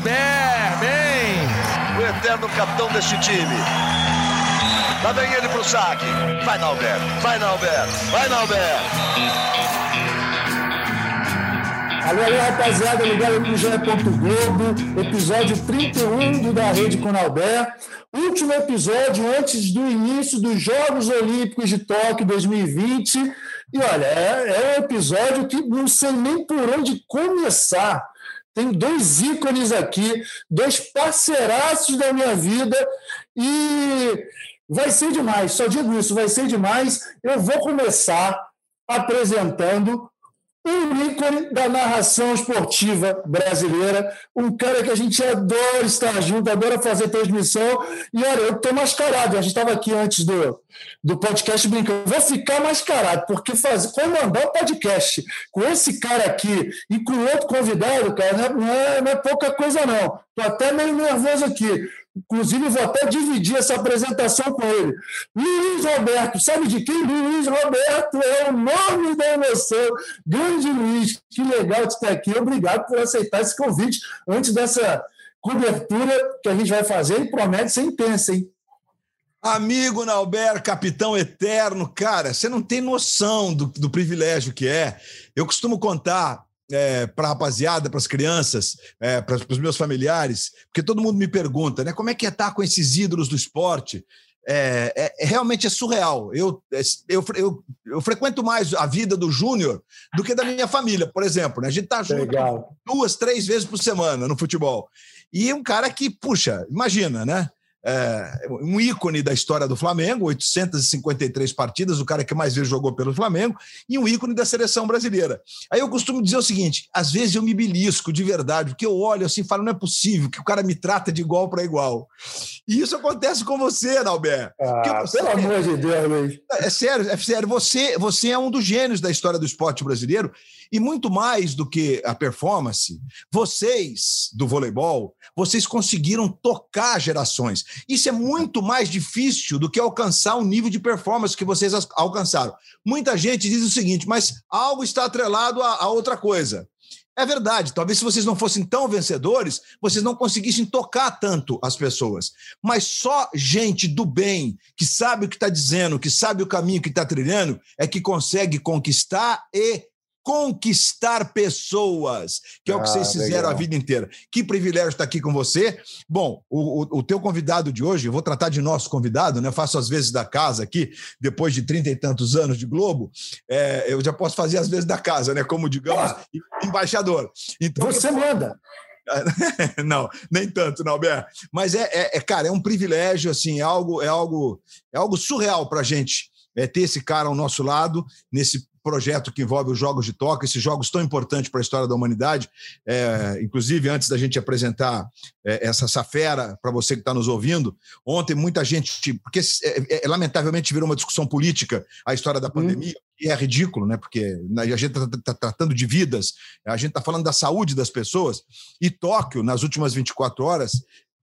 Nauber, bem! O eterno capitão deste time. Lá vem ele pro saque. Vai, Nauber, vai, Nauber, vai, Nauber. Alô, alô, rapaziada, ligado aqui no GE. Globo, episódio 31 do Da Rede Conalber. Último episódio antes do início dos Jogos Olímpicos de Tóquio 2020. E olha, é, é um episódio que não sei nem por onde começar. Tem dois ícones aqui, dois parceiraços da minha vida e vai ser demais. Só digo isso, vai ser demais. Eu vou começar apresentando um ícone da narração esportiva brasileira, um cara que a gente adora estar junto, adora fazer transmissão. E olha, eu estou mascarado, a gente estava aqui antes do, do podcast brincando, vou ficar mascarado, porque fazer, comandar o podcast com esse cara aqui e com outro convidado, cara, não é, não é pouca coisa, não. Estou até meio nervoso aqui. Inclusive, vou até dividir essa apresentação com ele. Luiz Roberto, sabe de quem? Luiz Roberto é o nome da emoção. Grande Luiz, que legal de estar aqui. Obrigado por aceitar esse convite antes dessa cobertura que a gente vai fazer e promete ser intensa, hein? Amigo Nauber, capitão eterno, cara, você não tem noção do, do privilégio que é. Eu costumo contar é, para a rapaziada, para as crianças, é, para os meus familiares, porque todo mundo me pergunta, né? Como é que é estar com esses ídolos do esporte? É, é, é realmente é surreal. Eu, é, eu, eu, eu, frequento mais a vida do Júnior do que da minha família, por exemplo. Né? A gente está junto Legal. duas, três vezes por semana no futebol. E um cara que, puxa, imagina, né? É, um ícone da história do Flamengo, 853 partidas, o cara que mais vezes jogou pelo Flamengo, e um ícone da seleção brasileira. Aí eu costumo dizer o seguinte: às vezes eu me belisco de verdade, porque eu olho assim e falo, não é possível que o cara me trata de igual para igual. E isso acontece com você, Nalber. Ah, você, pelo amor de Deus, Luiz. É sério, é sério. Você, você é um dos gênios da história do esporte brasileiro e muito mais do que a performance, vocês do voleibol, vocês conseguiram tocar gerações. Isso é muito mais difícil do que alcançar o nível de performance que vocês alcançaram. Muita gente diz o seguinte, mas algo está atrelado a, a outra coisa. É verdade, talvez se vocês não fossem tão vencedores, vocês não conseguissem tocar tanto as pessoas. Mas só gente do bem, que sabe o que está dizendo, que sabe o caminho que está trilhando, é que consegue conquistar e conquistar pessoas, que é o que ah, vocês fizeram legal. a vida inteira. Que privilégio estar aqui com você. Bom, o, o, o, teu convidado de hoje, eu vou tratar de nosso convidado, né? Eu faço as vezes da casa aqui, depois de trinta e tantos anos de Globo, é, eu já posso fazer as vezes da casa, né? Como, digamos, ah. embaixador. Então, você manda. não, nem tanto, não, Alberto. Mas é, é, é, cara, é um privilégio, assim, é algo, é algo, é algo surreal para a gente é, ter esse cara ao nosso lado, nesse projeto que envolve os Jogos de Tóquio, esses jogos tão importantes para a história da humanidade. É, inclusive, antes da gente apresentar é, essa safera para você que está nos ouvindo, ontem muita gente, porque é, é, é, lamentavelmente virou uma discussão política a história da hum. pandemia, hum. e é ridículo, né? Porque a gente está tá tratando de vidas, a gente está falando da saúde das pessoas, e Tóquio, nas últimas 24 horas,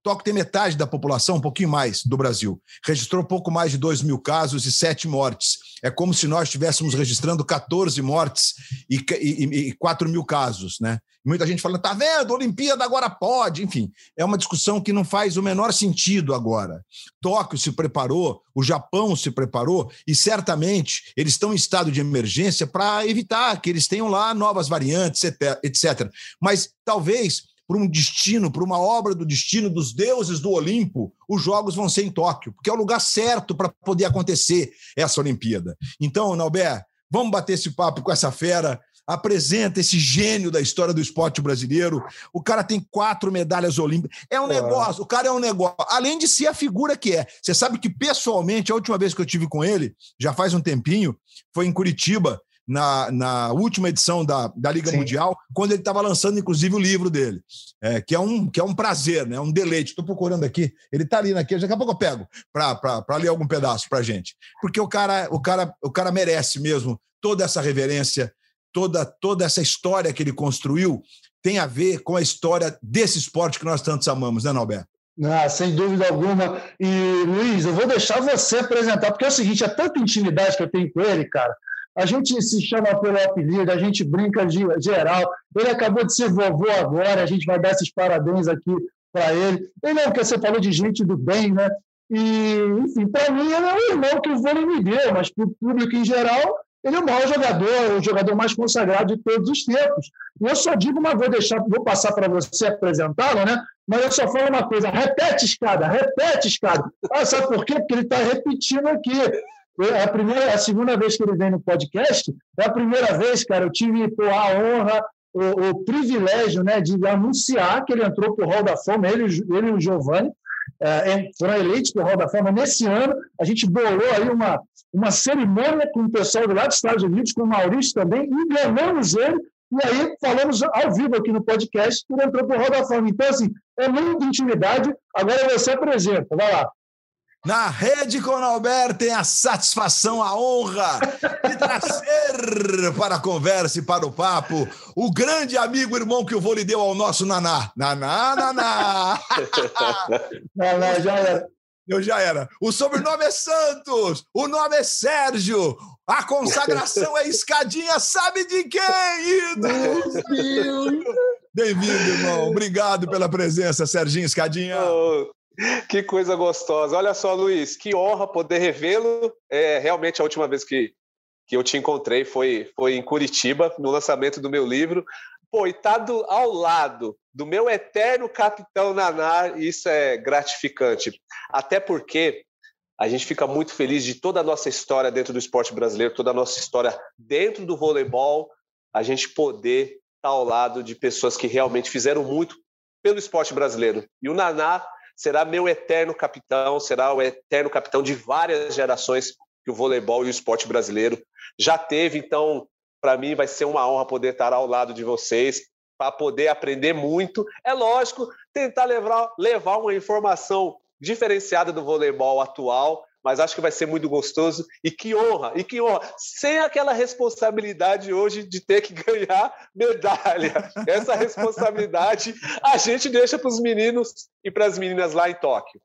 Tóquio tem metade da população, um pouquinho mais, do Brasil. Registrou pouco mais de 2 mil casos e 7 mortes. É como se nós estivéssemos registrando 14 mortes e, e, e 4 mil casos, né? Muita gente falando, tá vendo, Olimpíada agora pode. Enfim, é uma discussão que não faz o menor sentido agora. Tóquio se preparou, o Japão se preparou e certamente eles estão em estado de emergência para evitar que eles tenham lá novas variantes, etc. Mas talvez por um destino, por uma obra do destino dos deuses do Olimpo, os Jogos vão ser em Tóquio, porque é o lugar certo para poder acontecer essa Olimpíada. Então, Nauber, vamos bater esse papo com essa fera. Apresenta esse gênio da história do esporte brasileiro. O cara tem quatro medalhas olímpicas. É um negócio, o cara é um negócio. Além de ser a figura que é. Você sabe que, pessoalmente, a última vez que eu tive com ele, já faz um tempinho, foi em Curitiba na, na última edição da, da Liga Sim. Mundial, quando ele estava lançando, inclusive, o livro dele, é, que, é um, que é um prazer, né? um deleite. Estou procurando aqui, ele está ali naquele, daqui a pouco eu pego para ler algum pedaço para gente. Porque o cara, o, cara, o cara merece mesmo toda essa reverência, toda, toda essa história que ele construiu tem a ver com a história desse esporte que nós tantos amamos, né, Norberto? Ah, sem dúvida alguma. E, Luiz, eu vou deixar você apresentar, porque é o seguinte: é tanta intimidade que eu tenho com ele, cara. A gente se chama pelo apelido, a gente brinca de geral. Ele acabou de ser vovô agora, a gente vai dar esses parabéns aqui para ele. Ele é o que você falou de gente do bem, né? E, enfim, para mim, ele é o irmão que o vôlei me deu, mas para o público em geral, ele é o maior jogador, o jogador mais consagrado de todos os tempos. E eu só digo, mas vou deixar, vou passar para você apresentá-lo, né? Mas eu só falo uma coisa: repete escada, repete escada. Ah, sabe por quê? Porque ele está repetindo aqui. É a primeira, a segunda vez que ele vem no podcast, é a primeira vez, cara, eu tive pô, a honra, o, o, privilégio né, de anunciar que ele entrou para o Hall da Fama, ele, ele e o Giovanni, é, foram eleitos para o Hall da Fama. Nesse ano, a gente bolou aí uma, uma cerimônia com o pessoal do lado dos Estados Unidos, com o Maurício também, e ganhamos ele. E aí falamos ao vivo aqui no podcast que ele entrou para o Hall da Fama. Então, assim, é muita intimidade. Agora você apresenta, vai lá. Na Rede Conalber tem a satisfação, a honra de trazer para a conversa e para o papo o grande amigo irmão que o vou lhe deu ao nosso Naná. Naná, Naná! Naná, já era. Eu já era. O sobrenome é Santos, o nome é Sérgio, a consagração é escadinha, sabe de quem? Bem-vindo, irmão. Obrigado pela presença, Serginho Escadinha. Oh. Que coisa gostosa. Olha só, Luiz, que honra poder revê-lo. É, realmente, a última vez que, que eu te encontrei foi, foi em Curitiba, no lançamento do meu livro. Pô, e tá do, ao lado do meu eterno capitão Nanar, isso é gratificante. Até porque a gente fica muito feliz de toda a nossa história dentro do esporte brasileiro, toda a nossa história dentro do voleibol, a gente poder estar tá ao lado de pessoas que realmente fizeram muito pelo esporte brasileiro. E o Naná será meu eterno capitão, será o eterno capitão de várias gerações que o voleibol e o esporte brasileiro já teve. Então, para mim, vai ser uma honra poder estar ao lado de vocês, para poder aprender muito. É lógico, tentar levar, levar uma informação diferenciada do voleibol atual, mas acho que vai ser muito gostoso e que honra, e que honra, sem aquela responsabilidade hoje de ter que ganhar medalha. Essa responsabilidade a gente deixa para os meninos e para as meninas lá em Tóquio.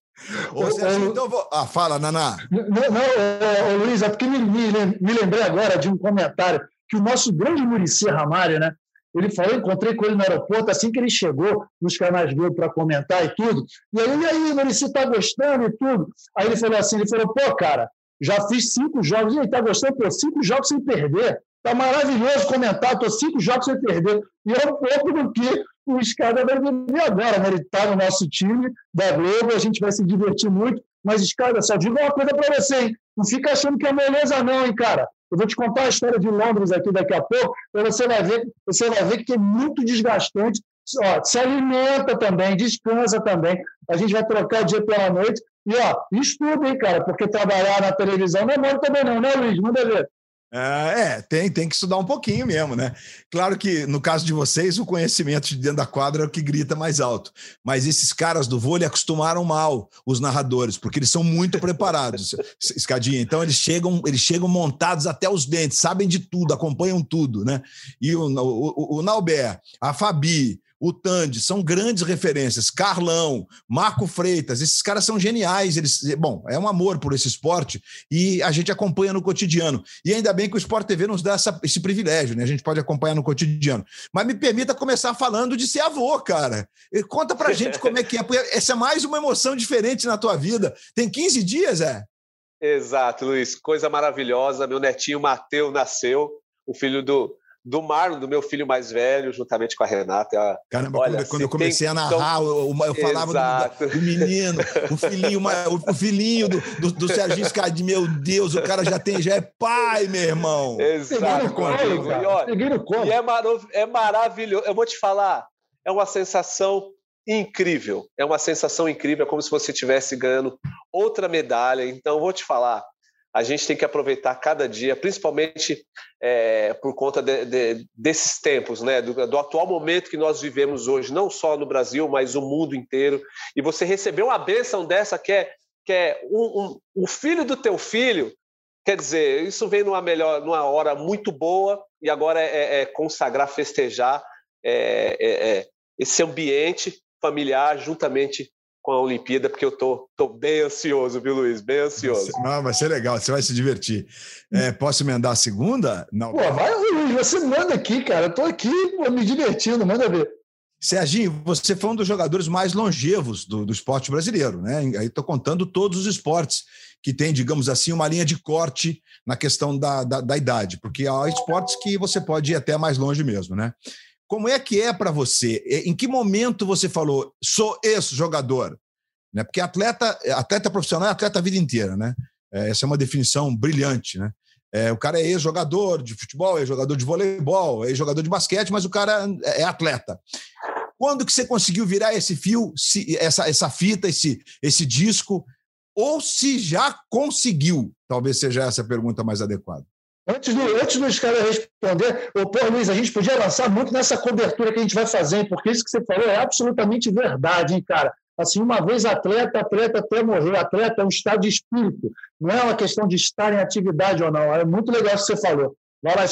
Ô, Sérgio, então vou... Ah, fala, Naná. Não, não Luiz, é porque me, me, me lembrei agora de um comentário que o nosso grande Murici Ramalho, né? Ele falou, encontrei com ele no aeroporto assim que ele chegou nos canais dele para comentar e tudo. E aí, e aí, Murici, está gostando e tudo? Aí ele falou assim, ele falou, pô, cara, já fiz cinco jogos. E tá gostando? Pô, cinco jogos sem perder. Tá maravilhoso comentar, tô cinco jogos sem perder. E é um pouco do que o Escada vai viver agora, né? Ele está no nosso time da Globo, a gente vai se divertir muito. Mas, Escada, só digo uma coisa para você, hein? Não fica achando que é moleza, não, hein, cara? Eu vou te contar a história de Londres aqui daqui a pouco, para você vai ver, você vai ver que é muito desgastante. Ó, se alimenta também, descansa também. A gente vai trocar o dia pela noite. E ó, estuda, hein, cara, porque trabalhar na televisão não é mole também, não, né, Luiz? Manda ver. É, é, tem, tem que estudar um pouquinho mesmo, né? Claro que no caso de vocês, o conhecimento de dentro da quadra é o que grita mais alto. Mas esses caras do vôlei acostumaram mal os narradores, porque eles são muito preparados, escadinha. Então eles chegam, eles chegam montados até os dentes, sabem de tudo, acompanham tudo, né? E o, o, o Nauber, a Fabi, o Tandy, são grandes referências. Carlão, Marco Freitas, esses caras são geniais. Eles, bom, é um amor por esse esporte e a gente acompanha no cotidiano. E ainda bem que o Sport TV nos dá essa, esse privilégio, né? A gente pode acompanhar no cotidiano. Mas me permita começar falando de ser avô, cara. Conta pra gente como é que é, essa é mais uma emoção diferente na tua vida. Tem 15 dias, é? Exato, Luiz. Coisa maravilhosa. Meu netinho Mateus nasceu, o filho do, do Marlon, do meu filho mais velho, juntamente com a Renata. Caramba, Olha, quando, quando eu comecei a narrar, eu, eu falava do, do, menino, o filhinho, o filhinho do, do, do Serginho Scadi, meu Deus, o cara já tem, já é pai, meu irmão. Exato. E, e é, é maravilhoso. Eu vou te falar, é uma sensação incrível. É uma sensação incrível, é como se você estivesse ganhando outra medalha. Então, eu vou te falar, a gente tem que aproveitar cada dia, principalmente é, por conta de, de, desses tempos, né? Do, do, atual momento que nós vivemos hoje, não só no Brasil, mas o mundo inteiro. E você receber uma bênção dessa que é, que é um, um, um filho do teu filho, quer dizer, isso vem numa melhor, numa hora muito boa. E agora é, é, é consagrar, festejar é, é, esse ambiente familiar juntamente com a Olimpíada, porque eu tô, tô bem ansioso, viu, Luiz? Bem ansioso. Não, vai ser legal, você vai se divertir. É, posso emendar a segunda? Não. Pô, vai, Luiz, você manda aqui, cara. Eu tô aqui pô, me divertindo, manda ver. Serginho, você foi um dos jogadores mais longevos do, do esporte brasileiro, né? Aí estou contando todos os esportes que tem, digamos assim, uma linha de corte na questão da, da, da idade, porque há esportes que você pode ir até mais longe mesmo, né? Como é que é para você? Em que momento você falou, sou esse jogador? Né? Porque atleta, atleta profissional é atleta a vida inteira, né? É, essa é uma definição brilhante, né? É, o cara é ex-jogador de futebol, é jogador de voleibol, é jogador de basquete, mas o cara é atleta. Quando que você conseguiu virar esse fio, essa, essa fita, esse, esse disco? Ou se já conseguiu? Talvez seja essa a pergunta mais adequada. Antes do, antes do cara responder, ô, pô, Luiz, a gente podia avançar muito nessa cobertura que a gente vai fazer, porque isso que você falou é absolutamente verdade, hein, cara? Assim, uma vez atleta, atleta até morrer. Atleta é um estado de espírito, não é uma questão de estar em atividade ou não. É muito legal o que você falou. Vai lá.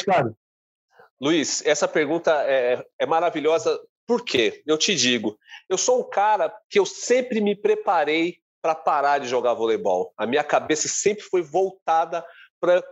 Luiz, essa pergunta é, é maravilhosa. Por quê? Eu te digo, eu sou um cara que eu sempre me preparei para parar de jogar voleibol. A minha cabeça sempre foi voltada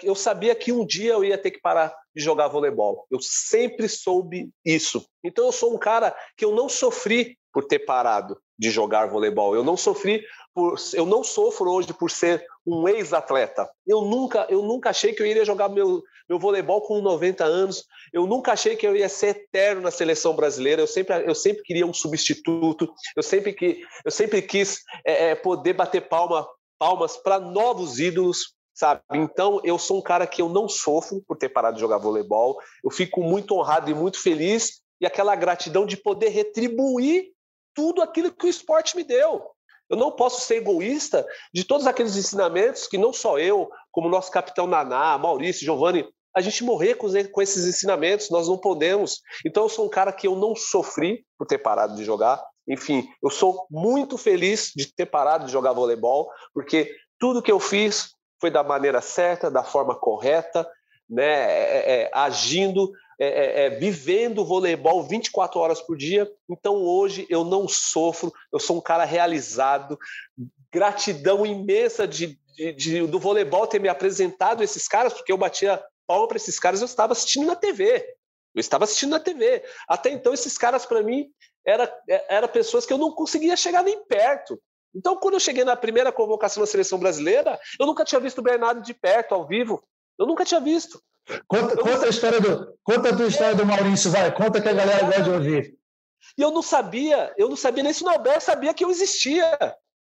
Eu sabia que um dia eu ia ter que parar de jogar voleibol. Eu sempre soube isso. Então eu sou um cara que eu não sofri por ter parado de jogar voleibol. Eu não sofri por, eu não sofro hoje por ser um ex-atleta. Eu nunca, eu nunca achei que eu iria jogar meu, meu voleibol com 90 anos. Eu nunca achei que eu ia ser eterno na seleção brasileira. Eu sempre, eu sempre queria um substituto. Eu sempre que, eu sempre quis é, é poder bater palma, palmas para novos ídolos sabe? Então, eu sou um cara que eu não sofro por ter parado de jogar voleibol. Eu fico muito honrado e muito feliz e aquela gratidão de poder retribuir tudo aquilo que o esporte me deu. Eu não posso ser egoísta de todos aqueles ensinamentos que não só eu, como nosso capitão Naná, Maurício, Giovanni, a gente morrer com esses ensinamentos, nós não podemos. Então eu sou um cara que eu não sofri por ter parado de jogar. Enfim, eu sou muito feliz de ter parado de jogar voleibol, porque tudo que eu fiz foi da maneira certa, da forma correta, né, é, é, é agindo, é, vivendo o voleibol 24 horas por dia. Então hoje eu não sofro, eu sou um cara realizado, gratidão imensa de, de, de do voleibol ter me apresentado esses caras, porque eu batia palma para esses caras, eu estava assistindo na TV. Eu estava assistindo na TV. Até então, esses caras, para mim, eram era pessoas que eu não conseguia chegar nem perto. Então, quando eu cheguei na primeira convocação da seleção brasileira, eu nunca tinha visto o Bernardo de perto, ao vivo. Eu nunca tinha visto. Conta, conta a história do, conta a tua história do Maurício, vai. Conta que a galera gosta de ouvir. E eu não sabia, eu não sabia nem se o Norberto sabia que eu existia.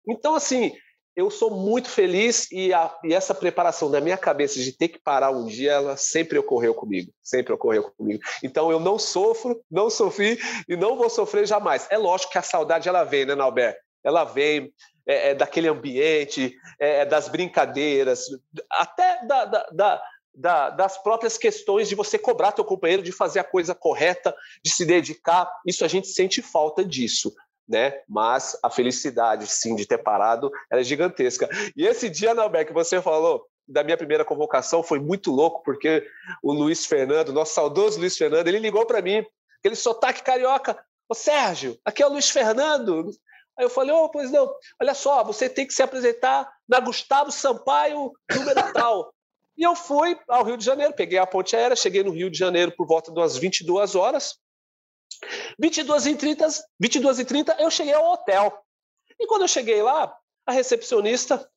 Então, assim, eu sou muito feliz e, a, e, essa preparação da minha cabeça de ter que parar um dia, ela sempre ocorreu comigo, sempre ocorreu comigo. Então eu não sofro, não sofri e não vou sofrer jamais. É lógico que a saudade ela vem, né, Norberto? Ela vem é, é, daquele ambiente, é, é, das brincadeiras, até da, da, da, da, das próprias questões de você cobrar teu companheiro de fazer a coisa correta, de se dedicar. Isso a gente sente falta disso. Né? Mas a felicidade, sim, de ter parado, é gigantesca. E esse dia, Nalber, que você falou da minha primeira convocação foi muito louco, porque o Luiz Fernando, nosso saudoso Luiz Fernando, ele ligou para mim, aquele sotaque carioca. Ô Sérgio, aqui é o Luiz Fernando. Aí eu falei, oh, pois não, olha só, você tem que se apresentar na Gustavo Sampaio, número tal. E eu fui ao Rio de Janeiro, peguei a ponte aérea, cheguei no Rio de Janeiro por volta das 22 horas. 22 e 30, 22 e 30 eu cheguei ao hotel. E quando eu cheguei lá, a recepcionista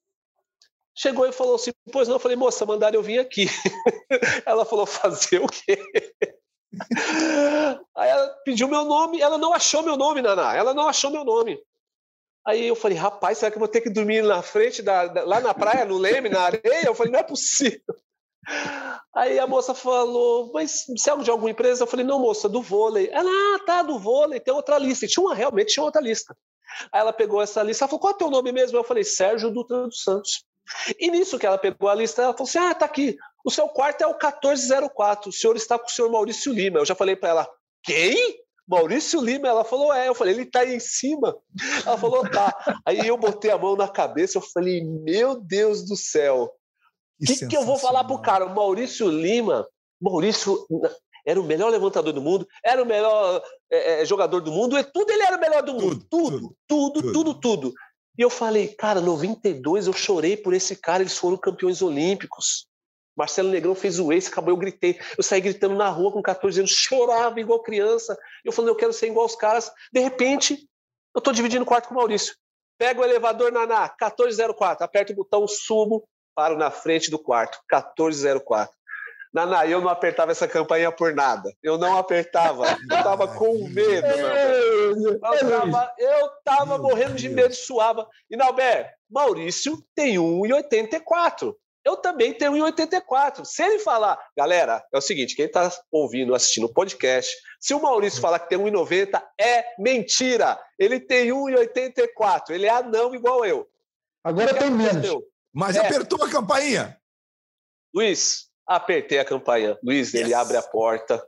chegou e falou assim: Pois não, eu falei, moça, mandaram eu vir aqui. ela falou: Fazer o quê? Aí ela pediu meu nome, ela não achou meu nome, Naná, ela não achou meu nome. Aí eu falei, rapaz, será que eu vou ter que dormir na frente, da, da, lá na praia, no leme, na areia? Eu falei, não é possível. Aí a moça falou, mas você é de alguma empresa? Eu falei, não, moça, do vôlei. Ela, ah, tá, do vôlei, tem outra lista. E tinha uma, realmente tinha outra lista. Aí ela pegou essa lista, ela falou, qual é o teu nome mesmo? Eu falei, Sérgio Dutra dos Santos. E nisso que ela pegou a lista, ela falou assim, ah, tá aqui, o seu quarto é o 1404, o senhor está com o senhor Maurício Lima. Eu já falei para ela, quem? Maurício Lima, ela falou, é. Eu falei, ele tá aí em cima. Ela falou, tá. Aí eu botei a mão na cabeça, eu falei, meu Deus do céu. O que, que eu vou falar pro cara? O Maurício Lima, Maurício, era o melhor levantador do mundo, era o melhor é, é jogador do mundo, e tudo ele era o melhor do mundo. Tudo, tudo, tudo, tudo, tudo. E eu falei, cara, 92 eu chorei por esse cara, eles foram campeões olímpicos. Marcelo Negrão fez o ace, acabou, eu gritei. Eu saí gritando na rua com 14 anos, chorava igual criança. Eu falei, eu quero ser igual os caras. De repente, eu tô dividindo o quarto com o Maurício. Pega o elevador, Naná, 1404. Aperta o botão, subo, paro na frente do quarto, 1404. Naná, eu não apertava essa campainha por nada. Eu não apertava. Eu tava com medo, Eu tava, eu tava morrendo de medo, suava. E, Nalber, Maurício tem 1,84 eu também tenho 1,84. Se ele falar, galera, é o seguinte: quem está ouvindo, assistindo o podcast, se o Maurício falar que tem 1,90, é mentira. Ele tem 1,84. Ele é anão igual eu. Agora tem menos. Mas é. apertou a campainha. Luiz, apertei a campainha. Luiz, yes. ele abre a porta.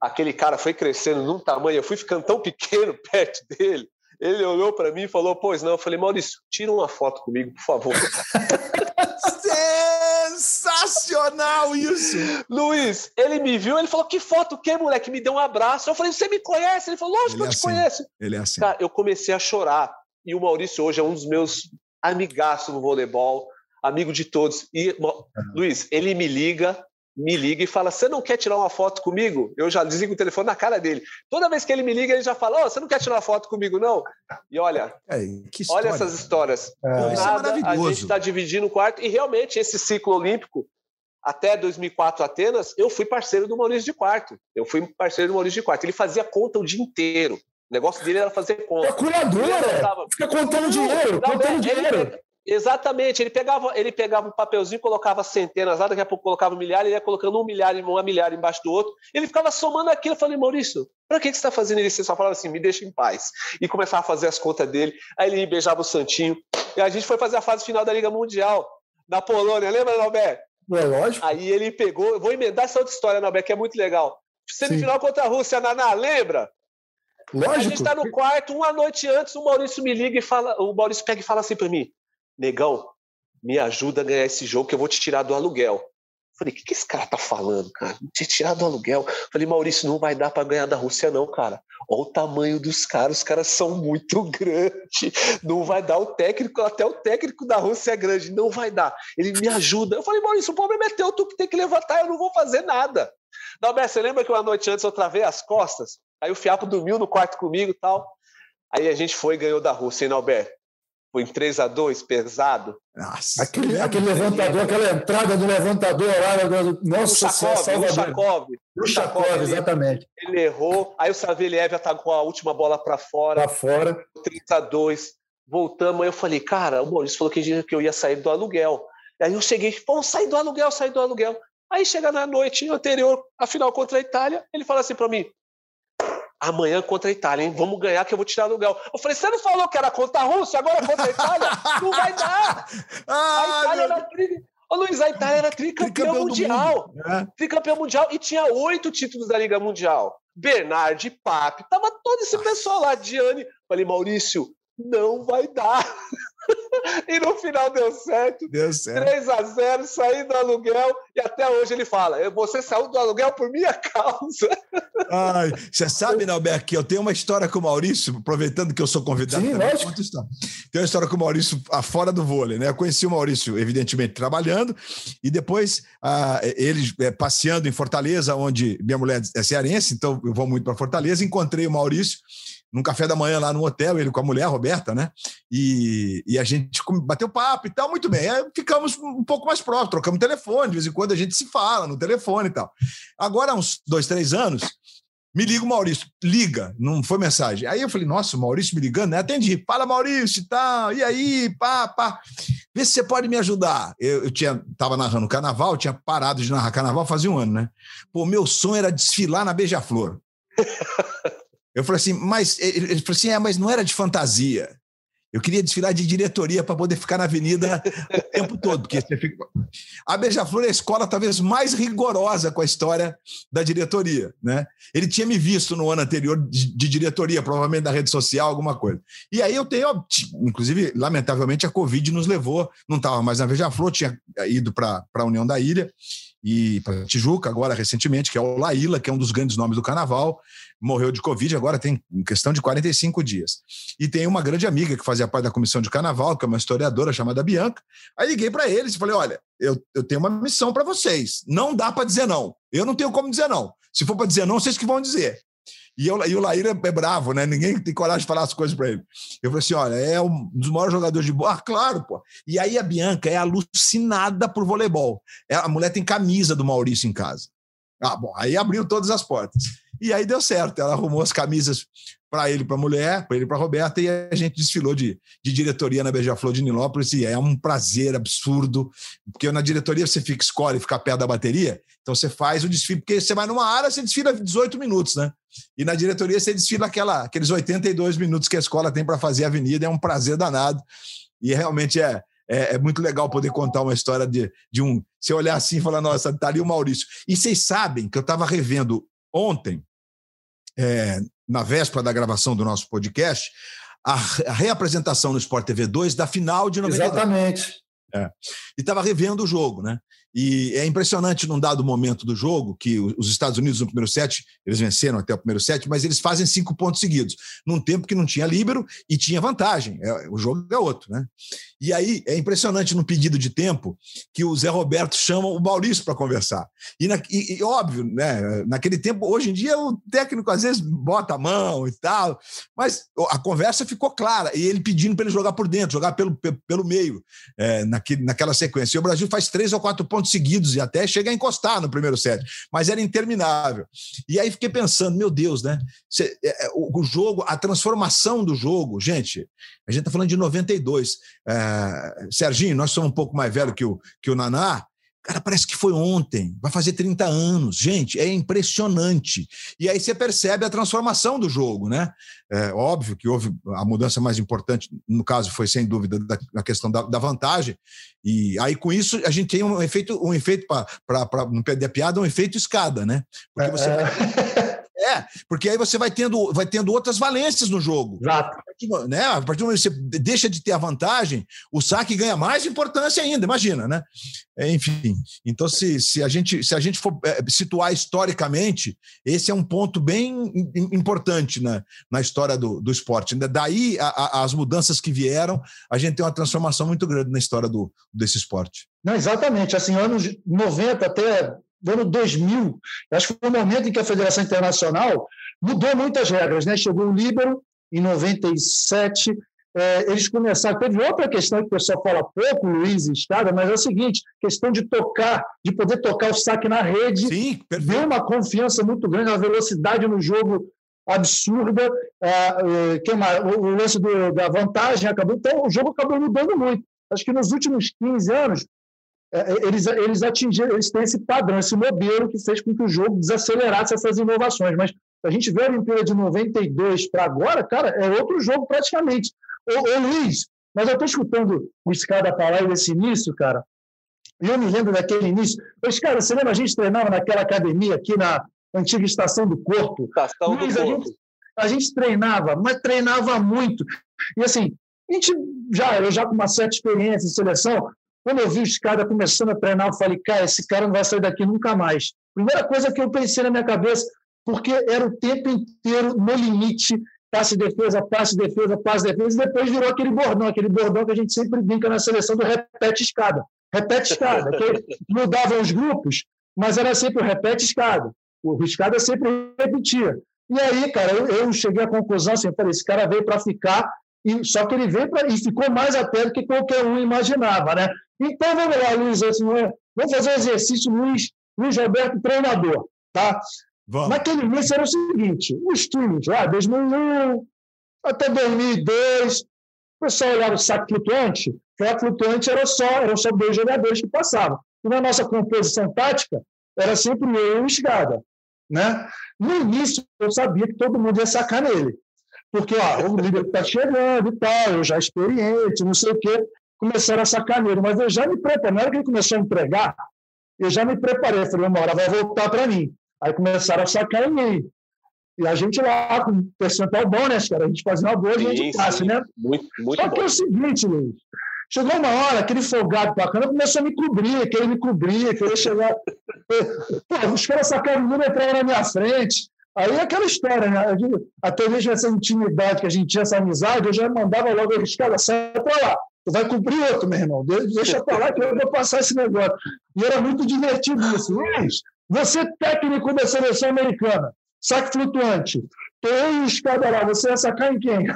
Aquele cara foi crescendo num tamanho, eu fui ficando tão pequeno perto dele. Ele olhou para mim e falou: Pois não. Eu falei: Maurício, tira uma foto comigo, por favor. Sensacional isso! Luiz, ele me viu, ele falou: Que foto que, moleque? Me deu um abraço. Eu falei: Você me conhece? Ele falou: Lógico que eu é te assim. conheço. Ele é assim. Cara, eu comecei a chorar. E o Maurício hoje é um dos meus amigaços no voleibol, amigo de todos. E, uhum. Luiz, ele me liga me liga e fala: Você não quer tirar uma foto comigo? Eu já desligo o telefone na cara dele. Toda vez que ele me liga, ele já fala: oh, Você não quer tirar uma foto comigo, não? E olha, é, olha essas histórias. É. Do nada, é a gente está dividindo o quarto. E realmente, esse ciclo olímpico, até 2004 Atenas, eu fui parceiro do Maurício de Quarto. Eu fui parceiro do Maurício de Quarto. Ele fazia conta o dia inteiro. O negócio dele era fazer conta. Calculadora! Fica contando dinheiro, contando dinheiro. Exatamente, ele pegava, ele pegava um papelzinho, colocava centenas lá, daqui a pouco colocava um milhar, ele ia colocando um milhar, uma milhar embaixo do outro, ele ficava somando aquilo. Eu falei, Maurício, para que, que você está fazendo isso? Ele só falava assim, me deixa em paz. E começava a fazer as contas dele, aí ele beijava o Santinho, e a gente foi fazer a fase final da Liga Mundial, na Polônia, lembra, Norberto? É lógico. Aí ele pegou, eu vou emendar essa outra história, Norberto, que é muito legal. Semifinal contra a Rússia, Naná, lembra? Lógico. A gente está no quarto, uma noite antes, o Maurício me liga e fala, o Maurício pega e fala assim para mim, negão, me ajuda a ganhar esse jogo que eu vou te tirar do aluguel. Falei, o que, que esse cara tá falando, cara? Te tirar do aluguel. Falei, Maurício, não vai dar para ganhar da Rússia, não, cara. Olha o tamanho dos caras, os caras são muito grandes. Não vai dar o técnico, até o técnico da Rússia é grande, não vai dar. Ele me ajuda. Eu falei, Maurício, o problema é teu, tu que tem que levantar, eu não vou fazer nada. Não, você lembra que uma noite antes eu travei as costas? Aí o Fiapo dormiu no quarto comigo e tal. Aí a gente foi e ganhou da Rússia, hein, Alberto? Foi em 3 a 2 pesado. Nossa, aquele, aquele levantador, aquela entrada do levantador lá, nossa, o Chakov, o Chakov, exatamente. Ele errou, aí o Saveliev atacou a última bola para fora. Para fora. 3 a 2 Voltamos, aí eu falei, cara, o Maurício falou que eu ia sair do aluguel. Aí eu cheguei, pô, sair do aluguel, sair do aluguel. Aí chega na noite anterior, a final contra a Itália, ele fala assim para mim: amanhã contra a Itália, hein? Vamos ganhar que eu vou tirar do Gal. Eu falei, você não falou que era contra a Rússia, agora é contra a Itália? não vai dar! Ah, a Itália era tri... Ô, Luiz, a Itália era tricampeão, mundial. É. Tricampeão mundial e tinha oito títulos da Liga Mundial. Bernard, Pape, tava todo esse pessoal lá, Diane. Falei, Maurício, não vai dar. e no final deu certo. Deu certo. 3 a 0 saí do aluguel e até hoje ele fala: você saiu do aluguel por minha causa. Ai, você sabe, Nelberto, que eu tenho uma história com o Maurício, aproveitando que eu sou convidado Sim, também. Tem uma história com o Maurício fora do vôlei, né? Eu conheci o Maurício, evidentemente, trabalhando, e depois ah, ele é, passeando em Fortaleza, onde minha mulher é cearense, então eu vou muito para Fortaleza, encontrei o Maurício num café da manhã lá no hotel, ele com a mulher, a Roberta, né? E, e a gente bateu papo e tal, muito bem. Aí ficamos um pouco mais próximos, trocamos telefone, de vez em quando a gente se fala no telefone e tal. Agora, uns dois, três anos, me liga o Maurício, liga, não foi mensagem. Aí eu falei, nossa, o Maurício me ligando, né? Atendi, fala Maurício e tal, e aí, pá, pá, vê se você pode me ajudar. Eu, eu tinha, tava narrando carnaval, tinha parado de narrar carnaval fazia um ano, né? Pô, meu sonho era desfilar na Beija-Flor. Eu falei assim, mas ele falou assim: é, mas não era de fantasia. Eu queria desfilar de diretoria para poder ficar na avenida o tempo todo, porque fica... a Beija-Flor é a escola talvez mais rigorosa com a história da diretoria, né? Ele tinha me visto no ano anterior de, de diretoria, provavelmente da rede social, alguma coisa. E aí eu tenho, inclusive, lamentavelmente a Covid nos levou, não estava mais na Beija-Flor, tinha ido para a União da Ilha e para Tijuca, agora recentemente, que é o Laíla, que é um dos grandes nomes do carnaval, morreu de Covid, agora tem questão de 45 dias. E tem uma grande amiga que fazia parte da comissão de carnaval, que é uma historiadora chamada Bianca. Aí liguei para eles e falei: olha, eu, eu tenho uma missão para vocês. Não dá para dizer não. Eu não tenho como dizer não. Se for para dizer não, vocês que vão dizer. E, eu, e o Laíra é bravo, né? Ninguém tem coragem de falar as coisas para ele. Eu falei assim: olha, é um dos maiores jogadores de bola. Ah, claro, pô. E aí a Bianca é alucinada por voleibol. É, a mulher tem camisa do Maurício em casa. Ah, bom, aí abriu todas as portas. E aí deu certo. Ela arrumou as camisas para ele, para a mulher, para ele, para a Roberta, e a gente desfilou de, de diretoria na Beija-Flor de Nilópolis, e é um prazer absurdo, porque na diretoria você fica, escolhe ficar perto da bateria, então você faz o desfile, porque você vai numa área, você desfila 18 minutos, né? E na diretoria você desfila aquela, aqueles 82 minutos que a escola tem para fazer a avenida, é um prazer danado, e realmente é, é, é, muito legal poder contar uma história de, de um. Você olhar assim e falar, nossa, tá ali o Maurício. E vocês sabem que eu estava revendo ontem, é, na véspera da gravação do nosso podcast, a, a reapresentação no Sport TV 2 da final de 92. Exatamente. É. E estava revendo o jogo, né? E é impressionante num dado momento do jogo que os Estados Unidos no primeiro set, eles venceram até o primeiro set, mas eles fazem cinco pontos seguidos, num tempo que não tinha líbero e tinha vantagem. É, o jogo é outro, né? E aí é impressionante no pedido de tempo que o Zé Roberto chama o Maurício para conversar. E, na, e, e, óbvio, né? Naquele tempo, hoje em dia, o técnico às vezes bota a mão e tal, mas a conversa ficou clara e ele pedindo para ele jogar por dentro, jogar pelo, pelo meio, é, naquele, naquela sequência. E o Brasil faz três ou quatro pontos seguidos e até chega a encostar no primeiro set, mas era interminável. E aí fiquei pensando, meu Deus, né? É, é, o jogo, a transformação do jogo, gente, a gente está falando de 92. É, Serginho, nós somos um pouco mais velhos que o, que o Naná, Cara, parece que foi ontem, vai fazer 30 anos. Gente, é impressionante. E aí você percebe a transformação do jogo, né? É óbvio que houve a mudança mais importante, no caso, foi sem dúvida da, a questão da, da, vantagem. E aí, com isso, a gente tem um efeito, um efeito para não perder a piada, um efeito escada, né? Porque você. É. É, porque aí você vai tendo, vai tendo outras valências no jogo. Exato. Né? A partir do momento que você deixa de ter a vantagem, o saque ganha mais importância ainda, imagina, né? É, enfim, então se, se, a gente, se a gente for é, situar historicamente, esse é um ponto bem importante na, na história do, do esporte. Daí a, a, as mudanças que vieram, a gente tem uma transformação muito grande na história do, desse esporte. Não, exatamente. Assim, anos 90 até do ano 2000, acho que foi o momento em que a Federação Internacional mudou muitas regras. Né? Chegou o Líbero em 97, é, eles começaram. Teve outra questão que o pessoal fala pouco, Luiz e Escada, mas é o seguinte: questão de tocar, de poder tocar o saque na rede, Sim, deu uma confiança muito grande, uma velocidade no jogo absurda. É, é, que mais? O, o lance do, da vantagem acabou. Então, o jogo acabou mudando muito. Acho que nos últimos 15 anos, é, é, eles, eles atingiram, eles têm esse padrão, esse modelo que fez com que o jogo desacelerasse essas inovações. Mas a gente vê a Olimpíada de 92 para agora, cara, é outro jogo praticamente. Ô, ô Luiz, mas eu estou escutando o Escada falar desse início, cara, e eu me lembro daquele início. Mas, cara, você lembra a gente treinava naquela academia aqui na antiga Estação do Corpo? Estação Luiz, do a Corpo. Gente, a gente treinava, mas treinava muito. E assim, a gente já, eu já com uma certa experiência em seleção, quando eu vi os caras começando a treinar, eu falei, cara, esse cara não vai sair daqui nunca mais. Primeira coisa que eu pensei na minha cabeça, porque era o tempo inteiro no limite, passe defesa, passe defesa, passe defesa, e depois virou aquele bordão, aquele bordão que a gente sempre brinca na seleção do repete escada. Repete escada, que mudava os grupos, mas era sempre o repete escada. O escada sempre repetia. E aí, cara, eu, eu cheguei à conclusão assim, falei, esse cara veio para ficar, e, só que ele veio pra, e ficou mais a pé do que qualquer um imaginava, né? Então vamos lá, Luiz, assim, vamos fazer um exercício, Luiz, Luiz Roberto, treinador. Tá? Vamos. Naquele início era o seguinte: os times lá, 2001 até 2002, o pessoal olhava o saco flutuante, o saco flutuante era só, eram só dois jogadores que passavam. E na nossa composição tática, era sempre eu e o. Né? No início, eu sabia que todo mundo ia sacar nele. Porque ó, o líder está chegando e tal, eu já experiente, não sei o quê começaram a sacar nele. Mas eu já me preparei, na hora que ele começou a entregar, eu já me preparei. Falei, uma hora vai voltar para mim. Aí começaram a sacar em mim. E a gente lá, com percentual bom, né, cara? A gente fazia uma boa, a gente passa, né? Muito, muito Só que é o seguinte, Luiz, Chegou uma hora, aquele folgado bacana começou a me cobrir, querer me cobrir, querer chegar. Pô, os caras sacaram o número e entraram na minha frente. Aí é aquela história, né? Até mesmo essa intimidade que a gente tinha, essa amizade, eu já mandava logo a cara, sai pra lá. Tu vai cobrir outro, meu irmão. Deixa pra lá que eu vou passar esse negócio. E era muito divertido isso. Luiz, você técnico da seleção americana, saque flutuante, tem escada lá, você ia sacar em quem?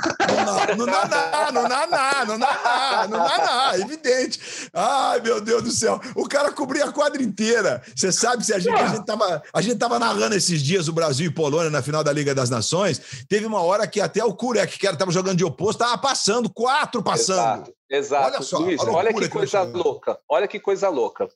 No Naná, no Naná, no Naná, no Naná, evidente. Ai, meu Deus do céu. O cara cobria a quadra inteira. Você sabe se a gente, a gente, tava, a gente tava narrando esses dias o Brasil e Polônia na final da Liga das Nações. Teve uma hora que até o Kurek, que era, tava jogando de oposto, tava passando, quatro passando. Exato, exato. Olha só, Luiz, olha que coisa que louca. Olha que coisa louca.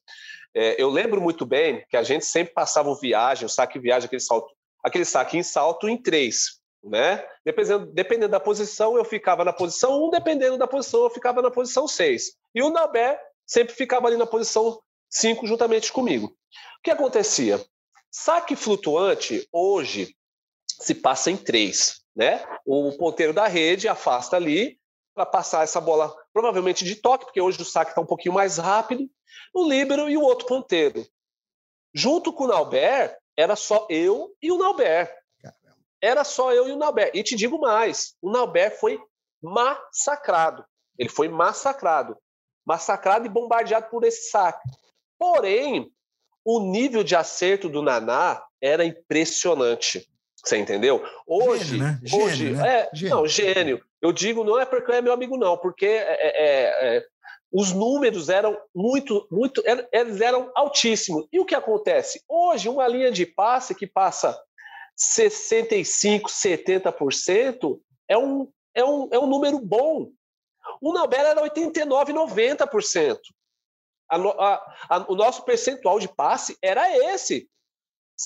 É, eu lembro muito bem que a gente sempre passava o viagem, o saque viagem, aquele salto aquele saque em salto em três. Né? Dependendo, dependendo da posição, eu ficava na posição 1, dependendo da posição, eu ficava na posição 6. E o Nabé sempre ficava ali na posição 5 juntamente comigo. O que acontecia? Saque flutuante, hoje, se passa em três. Né? O ponteiro da rede afasta ali para passar essa bola, provavelmente de toque, porque hoje o saque está um pouquinho mais rápido. O líbero e o outro ponteiro. Junto com o Nauber, era só eu e o Nauber. Era só eu e o Nauber. E te digo mais: o Nauber foi massacrado. Ele foi massacrado. Massacrado e bombardeado por esse saque. Porém, o nível de acerto do Naná era impressionante. Você entendeu? Hoje, gênio, né? hoje, gênio, né? é, gênio. não, gênio. Eu digo não é porque é meu amigo não, porque é, é, é, os números eram muito, muito, eles eram altíssimos. E o que acontece? Hoje, uma linha de passe que passa 65, 70% é um, é um, é um número bom. O Nobel era 89, 90%. A, a, a, o nosso percentual de passe era esse.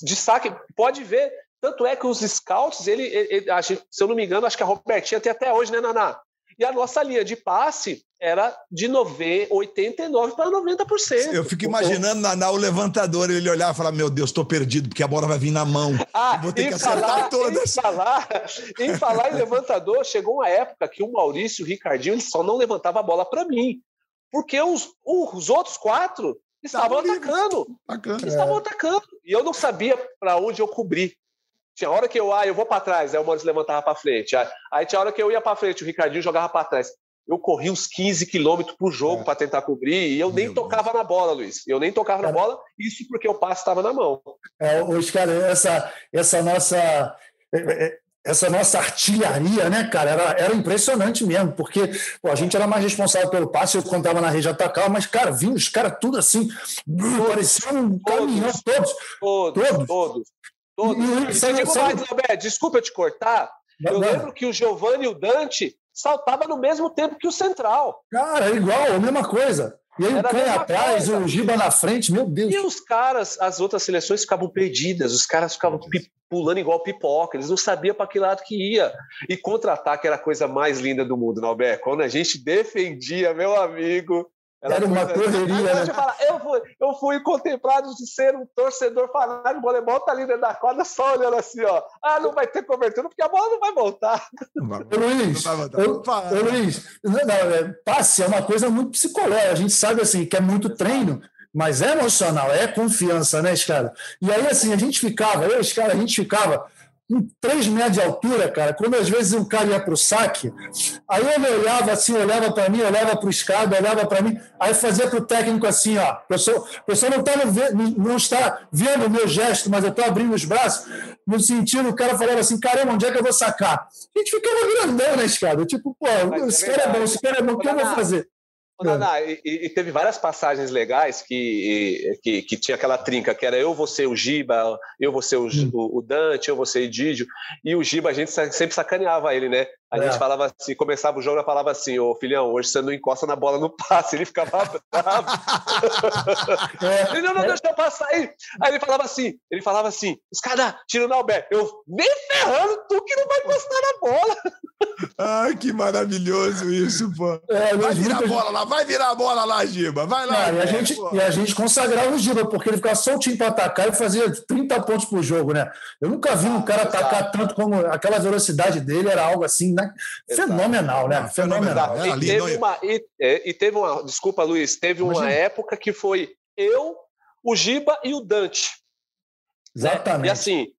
Destaque, pode ver. Tanto é que os scouts, ele, ele, ele, se eu não me engano, acho que a Robertinha tem até hoje, né, Naná? E a nossa linha de passe era de 90, 89 para 90%. Eu fico imaginando na, na, o levantador, ele olhar e falar: Meu Deus, estou perdido, porque a bola vai vir na mão. Ah, vou ter que acertar falar, todas. Em falar, em falar em levantador, chegou uma época que o Maurício e o Ricardinho eles só não levantavam a bola para mim. Porque os, os outros quatro estavam atacando. Bacana. Estavam é. atacando. E eu não sabia para onde eu cobrir. Tinha hora que eu, ah, eu vou para trás, aí o Maurício levantava para frente. Aí tinha hora que eu ia para frente, o Ricardinho jogava para trás. Eu corri uns 15 quilômetros por jogo é. para tentar cobrir e eu nem Meu tocava Deus. na bola, Luiz. Eu nem tocava cara, na bola, isso porque o passe estava na mão. É, os cara, essa, essa nossa é, é, essa nossa artilharia, né, cara, era, era impressionante mesmo, porque pô, a gente era mais responsável pelo passe, eu contava na rede atacar, mas, cara, vinha os caras tudo assim, todos, parecia um caminhão, todos. Todos, todos. todos. Todos. E, e digo mais, Alberto, desculpa eu te cortar. Não, eu não. lembro que o Giovanni e o Dante saltavam no mesmo tempo que o Central. Cara, é igual, a mesma coisa. E aí Era o Cães atrás, coisa. o Giba na frente, meu Deus. E os caras, as outras seleções ficavam perdidas, os caras ficavam pulando igual pipoca, eles não sabiam para que lado que ia. E contra-ataque era a coisa mais linda do mundo, Norberto. Quando a gente defendia, meu amigo, era, Era uma correria. Né? Falar, eu, fui, eu fui contemplado de ser um torcedor fanático de voleibol, tá ali dentro da quadra, só olhando assim, ó. Ah, não vai ter cobertura, porque a bola não vai voltar. Não vai, Luiz, não vai voltar. Eu, eu, Luiz, não, é, passe é uma coisa muito psicológica. A gente sabe assim que é muito treino, mas é emocional, é confiança, né, cara? E aí, assim, a gente ficava, eu, cara, a gente ficava com 3 metros de altura, cara, quando às vezes um cara ia para o saque, aí ele olhava assim, olhava para mim, olhava para o escada, olhava para mim, aí fazia para o técnico assim, ó, a pessoa, a pessoa não, tá não está vendo o meu gesto, mas eu estou abrindo os braços, no sentido, o cara falava assim, caramba, onde é que eu vou sacar? A gente ficava grandão na escada, tipo, pô, esse é cara é bom, esse cara é bom, o que eu vou fazer? Naná, e, e, teve várias passagens legais que, que, que, tinha aquela trinca, que era eu ser o Giba, eu vou ser o, hum. o, Dante, eu ser o Edídio, e o Giba a gente sempre sacaneava ele, né? A é. gente falava assim, começava o jogo, ela falava assim, ô filhão, hoje você não encosta na bola no passe, ele ficava bravo. É. Ele, não, não, deixa eu passar aí. Aí ele falava assim, ele falava assim, os caras, tira o Alberto, eu nem ferrando, tu que não vai encostar na bola. Ah, que maravilhoso isso, pô. É, vai virar a bola lá, vai virar a bola lá, Giba. Vai lá. Não, e, a gente, e a gente consagrava o Giba, porque ele ficava soltinho para atacar e fazia 30 pontos por jogo, né? Eu nunca vi um cara atacar tanto como aquela velocidade dele, era algo assim, né? Fenomenal, né? Fenomenal. E, teve uma, e, é, e, teve uma. Desculpa, Luiz, teve uma Imagina. época que foi eu, o Giba e o Dante. Exatamente. Né? E assim,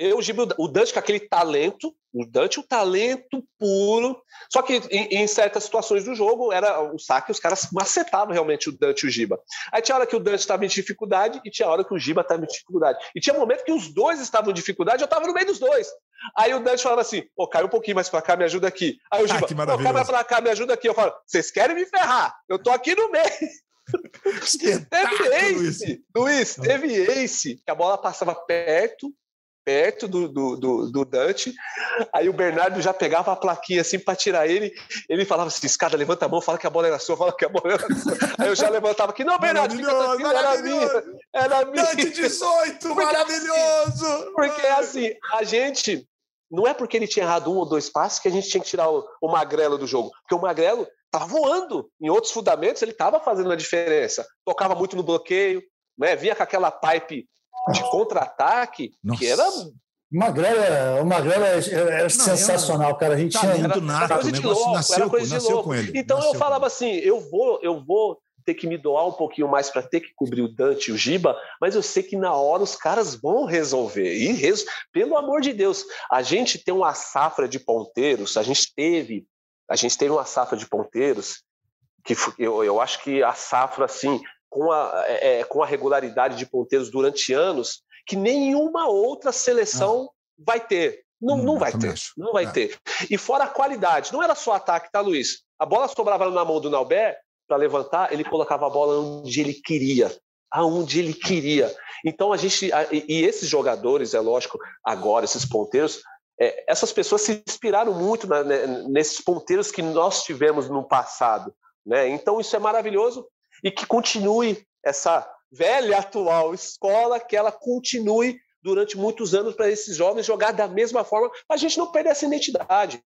eu, o Dante com aquele talento, o Dante, o talento puro. Só que em, em, certas situações do jogo, era o saque, os caras macetavam realmente o Dante e o Giba. Aí tinha hora que o Dante estava em dificuldade e tinha hora que o Giba estava em dificuldade. E tinha momento que os dois estavam em dificuldade, eu estava no meio dos dois. Aí o Dante falava assim: pô, cai um pouquinho mais para cá, me ajuda aqui. Aí o Giba, ah, pô, cai mais para cá, me ajuda aqui. Eu falo: vocês querem me ferrar? Eu tô aqui no meio. teve ace, Luiz, teve ace, que a bola passava perto, perto do, do, do, do, Dante. Aí o Bernardo já pegava a plaquinha assim para tirar ele. Ele falava assim: escada, levanta a mão, fala que a bola era sua, fala que a bola era sua. Aí eu já levantava aqui: não, Bernardo, fica tranquilo, era minha. Era minha. Dante 18, porque, maravilhoso! Porque assim, a gente. Não é porque ele tinha errado um ou dois passes que a gente tinha que tirar o, o Magrelo do jogo. Porque o Magrelo estava voando. Em outros fundamentos, ele estava fazendo a diferença. Tocava muito no bloqueio, né? via com aquela pipe de contra-ataque, que era o Magrela, o Magrela é, é, é sensacional, cara. A gente tinha muito nato, coisa de louco, nasceu, era coisa de louco. Então nasceu eu falava assim, eu vou, eu vou ter que me doar um pouquinho mais para ter que cobrir o Dante e o Giba, mas eu sei que na hora os caras vão resolver. E res... pelo amor de Deus, a gente tem uma safra de ponteiros, a gente teve, a gente teve uma safra de ponteiros que eu, eu acho que a safra assim com a, é, é, com a regularidade de ponteiros durante anos que nenhuma outra seleção ah. vai ter. Não, hum, não vai ter. Não vai é. ter. E fora a qualidade, não era só ataque, tá, Luiz? A bola sobrava na mão do Nauber para levantar, ele colocava a bola onde ele queria. Aonde ele queria. Então a gente. E esses jogadores, é lógico, agora, esses ponteiros, é, essas pessoas se inspiraram muito na, né, nesses ponteiros que nós tivemos no passado. Né? Então isso é maravilhoso e que continue essa velha atual escola, que ela continue durante muitos anos para esses jovens jogar da mesma forma, para a gente não perder essa identidade.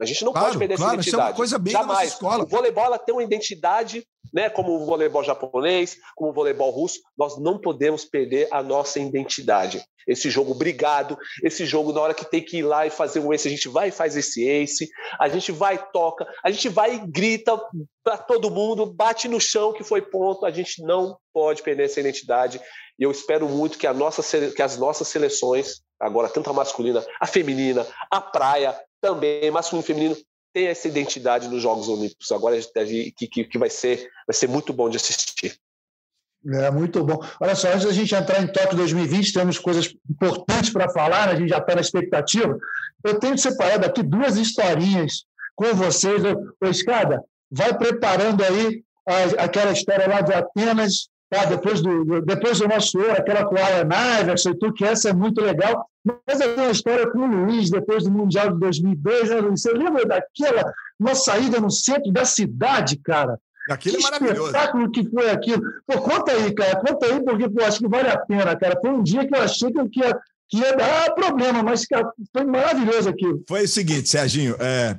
A gente não claro, pode perder claro, essa identidade. Isso é uma coisa bem Jamais. escola. O voleibol tem uma identidade, né, como o voleibol japonês, como o voleibol russo. Nós não podemos perder a nossa identidade. Esse jogo brigado, esse jogo na hora que tem que ir lá e fazer um ace, a gente vai e faz esse ace, a gente vai e toca, a gente vai e grita para todo mundo, bate no chão que foi ponto. A gente não pode perder essa identidade. E eu espero muito que, a nossa, que as nossas seleções, agora tanto a masculina, a feminina, a praia, também, masculino e feminino, tem essa identidade nos Jogos Olímpicos. Agora que, que, que vai, ser, vai ser muito bom de assistir. É muito bom. Olha só, antes da gente entrar em Tóquio 2020, temos coisas importantes para falar, né? a gente já está na expectativa. Eu tenho separado aqui duas historinhas com vocês. Ô, Escada, vai preparando aí aquela história lá de Atenas, tá? depois, do, depois do nosso ouro, aquela com Ian Iverson tudo, que essa é muito legal. Mas eu tenho uma história com o Luiz, depois do Mundial de 2002, né, Luiz? Você lembra daquela uma saída no centro da cidade, cara? Aquilo que é maravilhoso. espetáculo que foi aquilo. Pô, conta aí, cara, conta aí, porque pô, acho que vale a pena, cara. Foi um dia que eu achei que ia, que ia dar problema, mas cara, foi maravilhoso aquilo. Foi o seguinte, Serginho, é,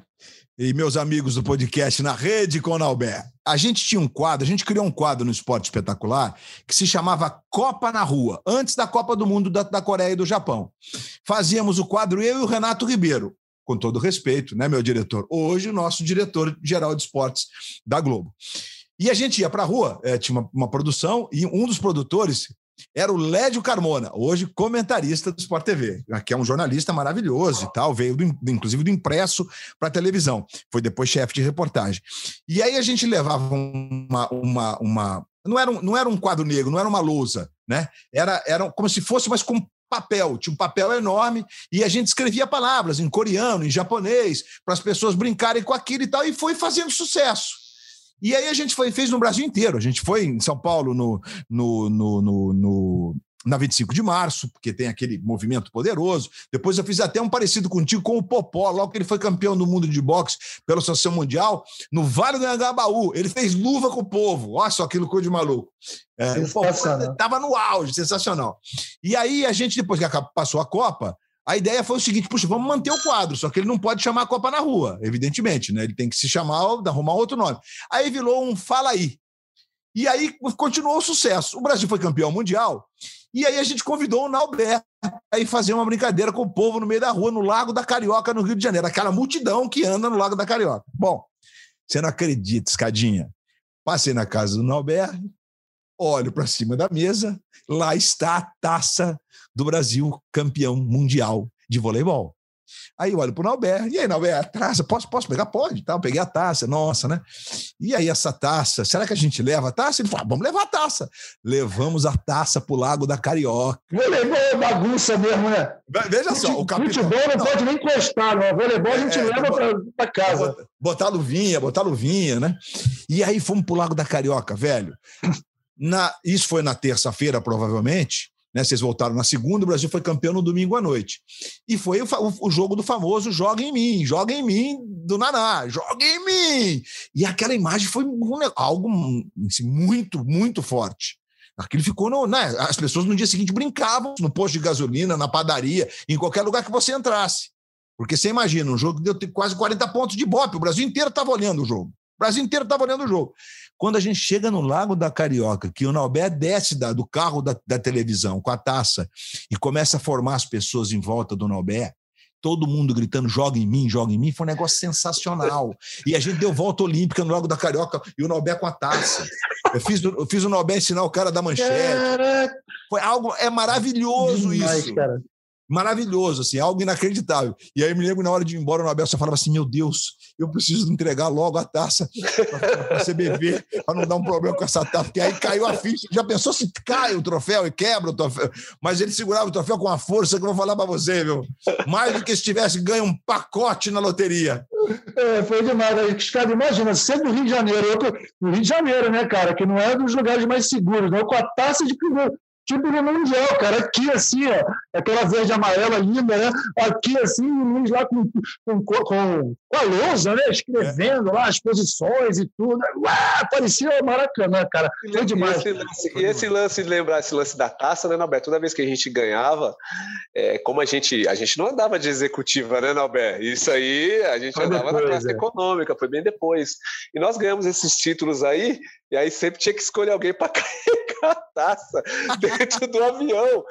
e meus amigos do podcast na Rede Conalber. A gente tinha um quadro, a gente criou um quadro no Esporte Espetacular que se chamava Copa na Rua, antes da Copa do Mundo da, da Coreia e do Japão. Fazíamos o quadro eu e o Renato Ribeiro, com todo respeito, né, meu diretor? Hoje, o nosso diretor-geral de esportes da Globo. E a gente ia para a rua, é, tinha uma, uma, produção, e um dos produtores era o Lédio Carmona, hoje comentarista do Sport TV, que é um jornalista maravilhoso e tal, veio do, inclusive do impresso para a televisão, foi depois chefe de reportagem. E aí a gente levava uma. uma, uma não, era um, não era um quadro negro, não era uma lousa, né? Era, era como se fosse, mas com papel, tinha um papel enorme, e a gente escrevia palavras em coreano, em japonês, para as pessoas brincarem com aquilo e tal, e foi fazendo sucesso. E aí a gente foi, fez no Brasil inteiro. A gente foi em São Paulo no, no, no, no, no na 25 de março, porque tem aquele movimento poderoso. Depois eu fiz até um parecido contigo com o Popó, logo que ele foi campeão do mundo de boxe pela Associação Mundial, no Vale do Anhangabaú. Ele fez luva com o povo. Olha só aquilo coisa de maluco. É, o Popó estava no auge, sensacional. E aí a gente, depois que passou a Copa, A ideia foi o seguinte: puxa, vamos manter o quadro, só que ele não pode chamar a Copa na rua, evidentemente, né? Ele tem que se chamar, arrumar outro nome. Aí virou um Fala aí. E aí continuou o sucesso. O Brasil foi campeão mundial, e aí a gente convidou o Nauber a ir fazer uma brincadeira com o povo no meio da rua, no Lago da Carioca, no Rio de Janeiro. Aquela multidão que anda no Lago da Carioca. Bom, você não acredita, escadinha. Passei na casa do Nauber, olho para cima da mesa, lá está a taça do Brasil campeão mundial de voleibol. Aí eu olho pro Nauber, e aí, Nauber, a taça, posso, posso pegar? Pode, tá? Eu peguei a taça, nossa, né? E aí, essa taça, será que a gente leva a taça? Ele falou, ah, vamos levar a taça. Levamos a taça pro Lago da Carioca. Voleibol é bagunça mesmo, né? Veja só, o capitão... Futebol não, não, pode nem encostar, não. Voleibol a gente é, leva é, para casa. Botar luvinha, botar luvinha, né? E aí fomos pro Lago da Carioca, velho. Na, isso foi na terça-feira, provavelmente. Né? Vocês voltaram na segunda, o Brasil foi campeão no domingo à noite. E foi o, o, jogo do famoso Joga em mim, joga em mim do Naná, joga em mim. E aquela imagem foi algo assim, muito, muito forte. Aquilo ficou no. Né? As pessoas no dia seguinte brincavam no posto de gasolina, na padaria, em qualquer lugar que você entrasse. Porque você imagina, um jogo que deu quase 40 pontos de bope, o Brasil inteiro estava olhando o jogo. O Brasil inteiro estava olhando o jogo. Quando a gente chega no Lago da Carioca, que o Nauber desce da, do carro da, da, televisão com a taça e começa a formar as pessoas em volta do Nauber, todo mundo gritando: joga em mim, joga em mim, foi um negócio sensacional. E a gente deu volta olímpica no Lago da Carioca e o Nauber com a taça. Eu fiz, eu fiz o Nauber ensinar o cara da manchete. Foi algo, é maravilhoso Demais, isso. Cara maravilhoso, assim, algo inacreditável. E aí me lembro na hora de ir embora, o Nobel só falava assim: meu Deus, eu preciso entregar logo a taça para a CBV, para não dar um problema com essa taça, porque aí caiu a ficha. Já pensou se cai o troféu e quebra o troféu? Mas ele segurava o troféu com uma força que eu vou falar para você, viu? Mais do que se tivesse ganho um pacote na loteria. É, foi demais. Cara, imagina, sendo do Rio de Janeiro, outro, no Rio de Janeiro, né, cara, que não é dos lugares mais seguros, não, com a taça de primeiro tipo no Mundial, cara. Aqui, assim, ó, aquela verde amarela linda, né? Aqui, assim, o Nunes lá com, com, com, com a lousa, né? Escrevendo é. lá as posições e tudo. Ué, parecia Maracanã, cara. Foi demais. E esse, lance, e esse lance, lembrar esse lance da taça, né, Norberto? Toda vez que a gente ganhava, é, como a gente, a gente não andava de executiva, né, Norberto? Isso aí, a gente foi andava depois, na classe é. econômica, foi bem depois. E nós ganhamos esses títulos aí, e aí sempre tinha que escolher alguém para carregar a taça dentro do avião.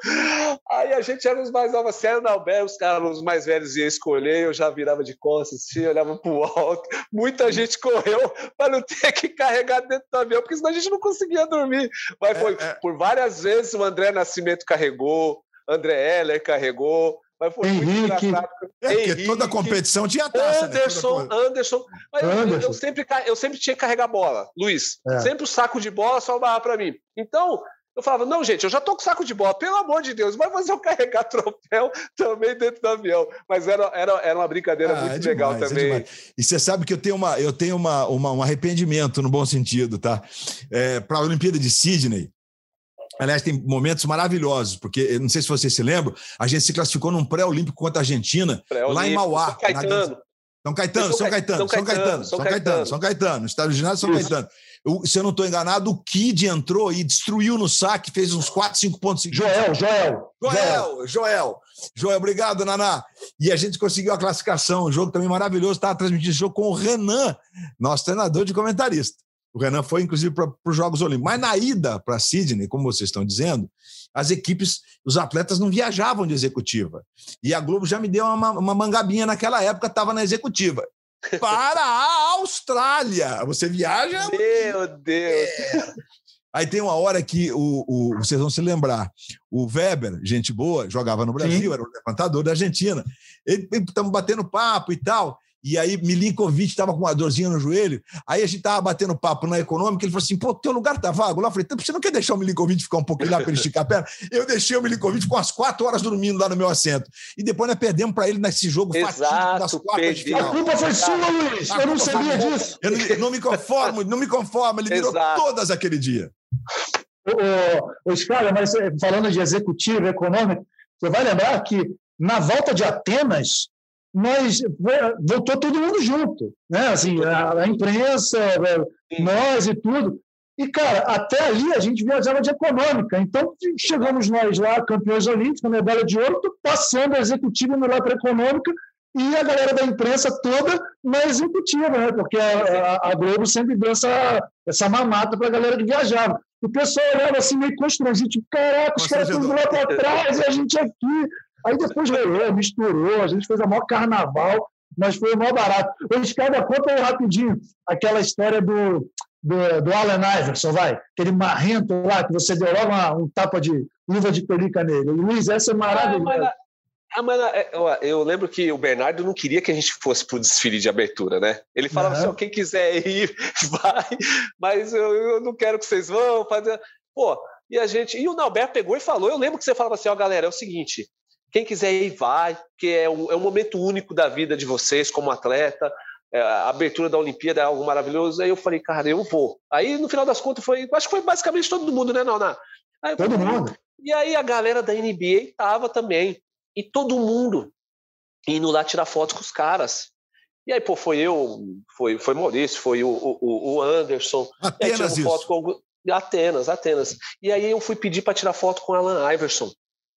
Aí a gente era os mais novos, se era na Albert, os caras os mais velhos iam escolher, eu já virava de costas, assim, olhava para o alto. Muita gente correu para não ter que carregar dentro do avião, porque senão a gente não conseguia dormir. Mas foi é, é. por várias vezes o André Nascimento carregou, André Heller carregou, mas foi Henrique. muito engraçado. É, Henrique, toda competição tinha taça. Anderson, né? Anderson. Mas Anderson. Eu, eu, sempre, eu sempre tinha que carregar bola, Luiz. É. Sempre o saco de bola sobrava para mim. Então, eu falava, não, gente, eu já tô com saco de bola, pelo amor de Deus, vai fazer eu carregar troféu também dentro do avião. Mas era, era, era uma brincadeira ah, muito é demais, legal é também. É e você sabe que eu tenho, uma, eu tenho uma, uma um arrependimento no bom sentido, tá? É, para a Olimpíada de Sydney, Aliás, tem momentos maravilhosos, porque não sei se vocês se lembram, a gente se classificou num pré-olímpico contra a Argentina, lá em Mauá. São Caetano. São Caetano, São Caetano, São Caetano, São Caetano, São Caetano, Estado do ginásio São Caetano. Se eu não estou enganado, o Kid entrou e destruiu no saque, fez uns 4, 5 pontos. Joel, Joel. Joel, Joel. Joel, obrigado, Naná. E a gente conseguiu a classificação, um jogo também maravilhoso. Estava transmitindo esse jogo com o Renan, nosso treinador de comentarista. O Renan foi, inclusive, para os Jogos Olímpicos. Mas na ida para Sydney, como vocês estão dizendo, as equipes, os atletas não viajavam de executiva. E a Globo já me deu uma, uma mangabinha naquela época, estava na executiva. Para a Austrália! Você viaja. Meu Deus! É. Aí tem uma hora que o, o, vocês vão se lembrar. O Weber, gente boa, jogava no Brasil, Sim. era o levantador da Argentina. Estamos batendo papo e tal. E aí Milinkovic estava com uma dorzinha no joelho. Aí a gente estava batendo papo na econômica. Ele falou assim: pô, teu lugar tá vago lá. Eu falei: você não quer deixar o Milinkovic ficar um pouquinho lá para ele esticar a perna? Eu deixei o Milinkovic com as quatro horas dormindo lá no meu assento. E depois nós perdemos para ele nesse jogo Exato, das quartas de final. A culpa foi sua, Luiz. eu não sabia disso. Eu não, não, me conformo, não me conformo. Ele virou Exato. todas aquele dia. Ô, cara, mas eh, falando de executivo econômico, você vai lembrar que na volta de Atenas, nós voltou todo mundo junto, né? Assim, a, a imprensa, nós e tudo. E, cara, até ali a gente viajava de econômica. Então, chegamos nós lá, campeões olímpicos, medalha de ouro, passando a executiva no lá para econômica e a galera da imprensa toda na executiva, né? porque a, a, a Globo sempre deu essa, essa mamata para a galera que viajava. O pessoal olhava assim meio constrangido, tipo, caraca, os caras estão lá para trás e a gente aqui. Aí depois rolou, misturou, a gente fez a maior carnaval, mas foi o maior barato. Eles cada conta rapidinho aquela história do, do, do Allen Iverson, vai, aquele marrento lá, que você deu logo uma, um tapa de luva de pelica nele. Luiz, essa é maravilhosa. Ah, mas é, eu lembro que o Bernardo não queria que a gente fosse para o desfile de abertura, né? Ele falava assim: quem quiser ir, vai, mas eu, eu, não quero que vocês vão fazer. Pô, e a gente. E o Nauber pegou e falou: eu lembro que você falava assim: ó, galera, é o seguinte, quem quiser ir, vai, porque é um, é um momento único da vida de vocês como atleta. É, a abertura da Olimpíada é algo maravilhoso. Aí eu falei, cara, eu vou. Aí no final das contas foi, acho que foi basicamente todo mundo, né, Nauna? Todo mundo. E aí a galera da NBA tava também. E todo mundo indo lá tirar fotos com os caras. E aí, pô, foi eu, foi, foi Maurício, foi o, o, o Anderson. Apenas isso. Foto com... Atenas, Atenas. E aí eu fui pedir para tirar foto com o Alan Iverson.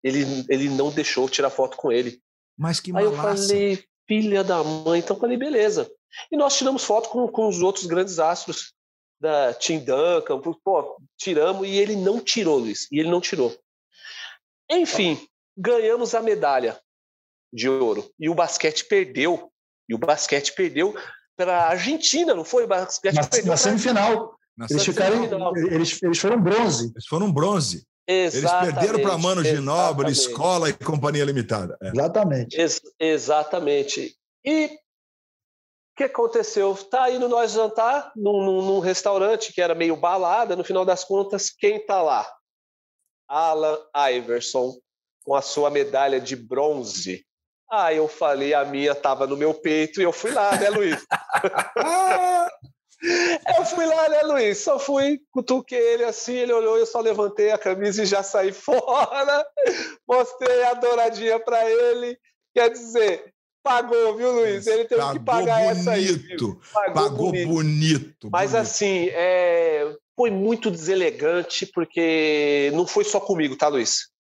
Ele, ele não deixou tirar foto com ele. Mas que Aí eu falei, filha da mãe. Então eu falei, beleza. E nós tiramos foto com, com os outros grandes astros da Tim Duncan. Pô, tiramos e ele não tirou, Luiz. E ele não tirou. Enfim, ganhamos a medalha de ouro. E o basquete perdeu. E o basquete perdeu para a Argentina, não foi? O basquete na, perdeu na semifinal. Na eles, ficaram, eles, eles foram bronze. Eles foram bronze. Exatamente, eles perderam para Mano Ginóbili, Escola e Companhia Limitada. É. Exatamente. Ex exatamente. E o que aconteceu? Tá indo nós jantar num, num, num, restaurante que era meio balada, no final das contas, quem tá lá? Alan Iverson, com a sua medalha de bronze. Aí eu falei, a minha estava no meu peito e eu fui lá, né, Luiz? eu fui lá, né, Luiz? Só fui, cutuquei ele assim, ele olhou, eu só levantei a camisa e já saí fora. Mostrei a douradinha para ele. Quer dizer, pagou, viu, Luiz? Ele teve pagou que pagar bonito, essa aí. Viu? Pagou, pagou bonito. bonito. Mas bonito. assim, é... foi muito deselegante, porque não foi só comigo, tá, Luiz?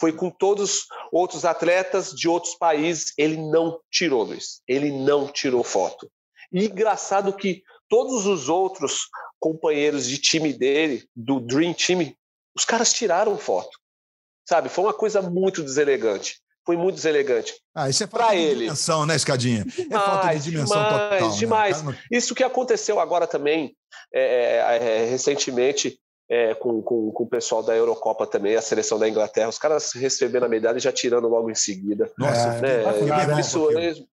foi com todos outros atletas de outros países. Ele não tirou, Luiz. Ele não tirou foto. E engraçado que todos os outros companheiros de time dele, do Dream Team, os caras tiraram foto. Sabe? Foi uma coisa muito deselegante. Foi muito deselegante. Ah, isso é falta de ele. dimensão, né, Escadinha? Demais, é falta de dimensão demais, total. Demais. Né? Isso que aconteceu agora também, é, é, é recentemente, é, com, com, com, o pessoal da Eurocopa também, a seleção da Inglaterra, os caras recebendo a medalha e já tirando logo em seguida. Nossa, né? isso,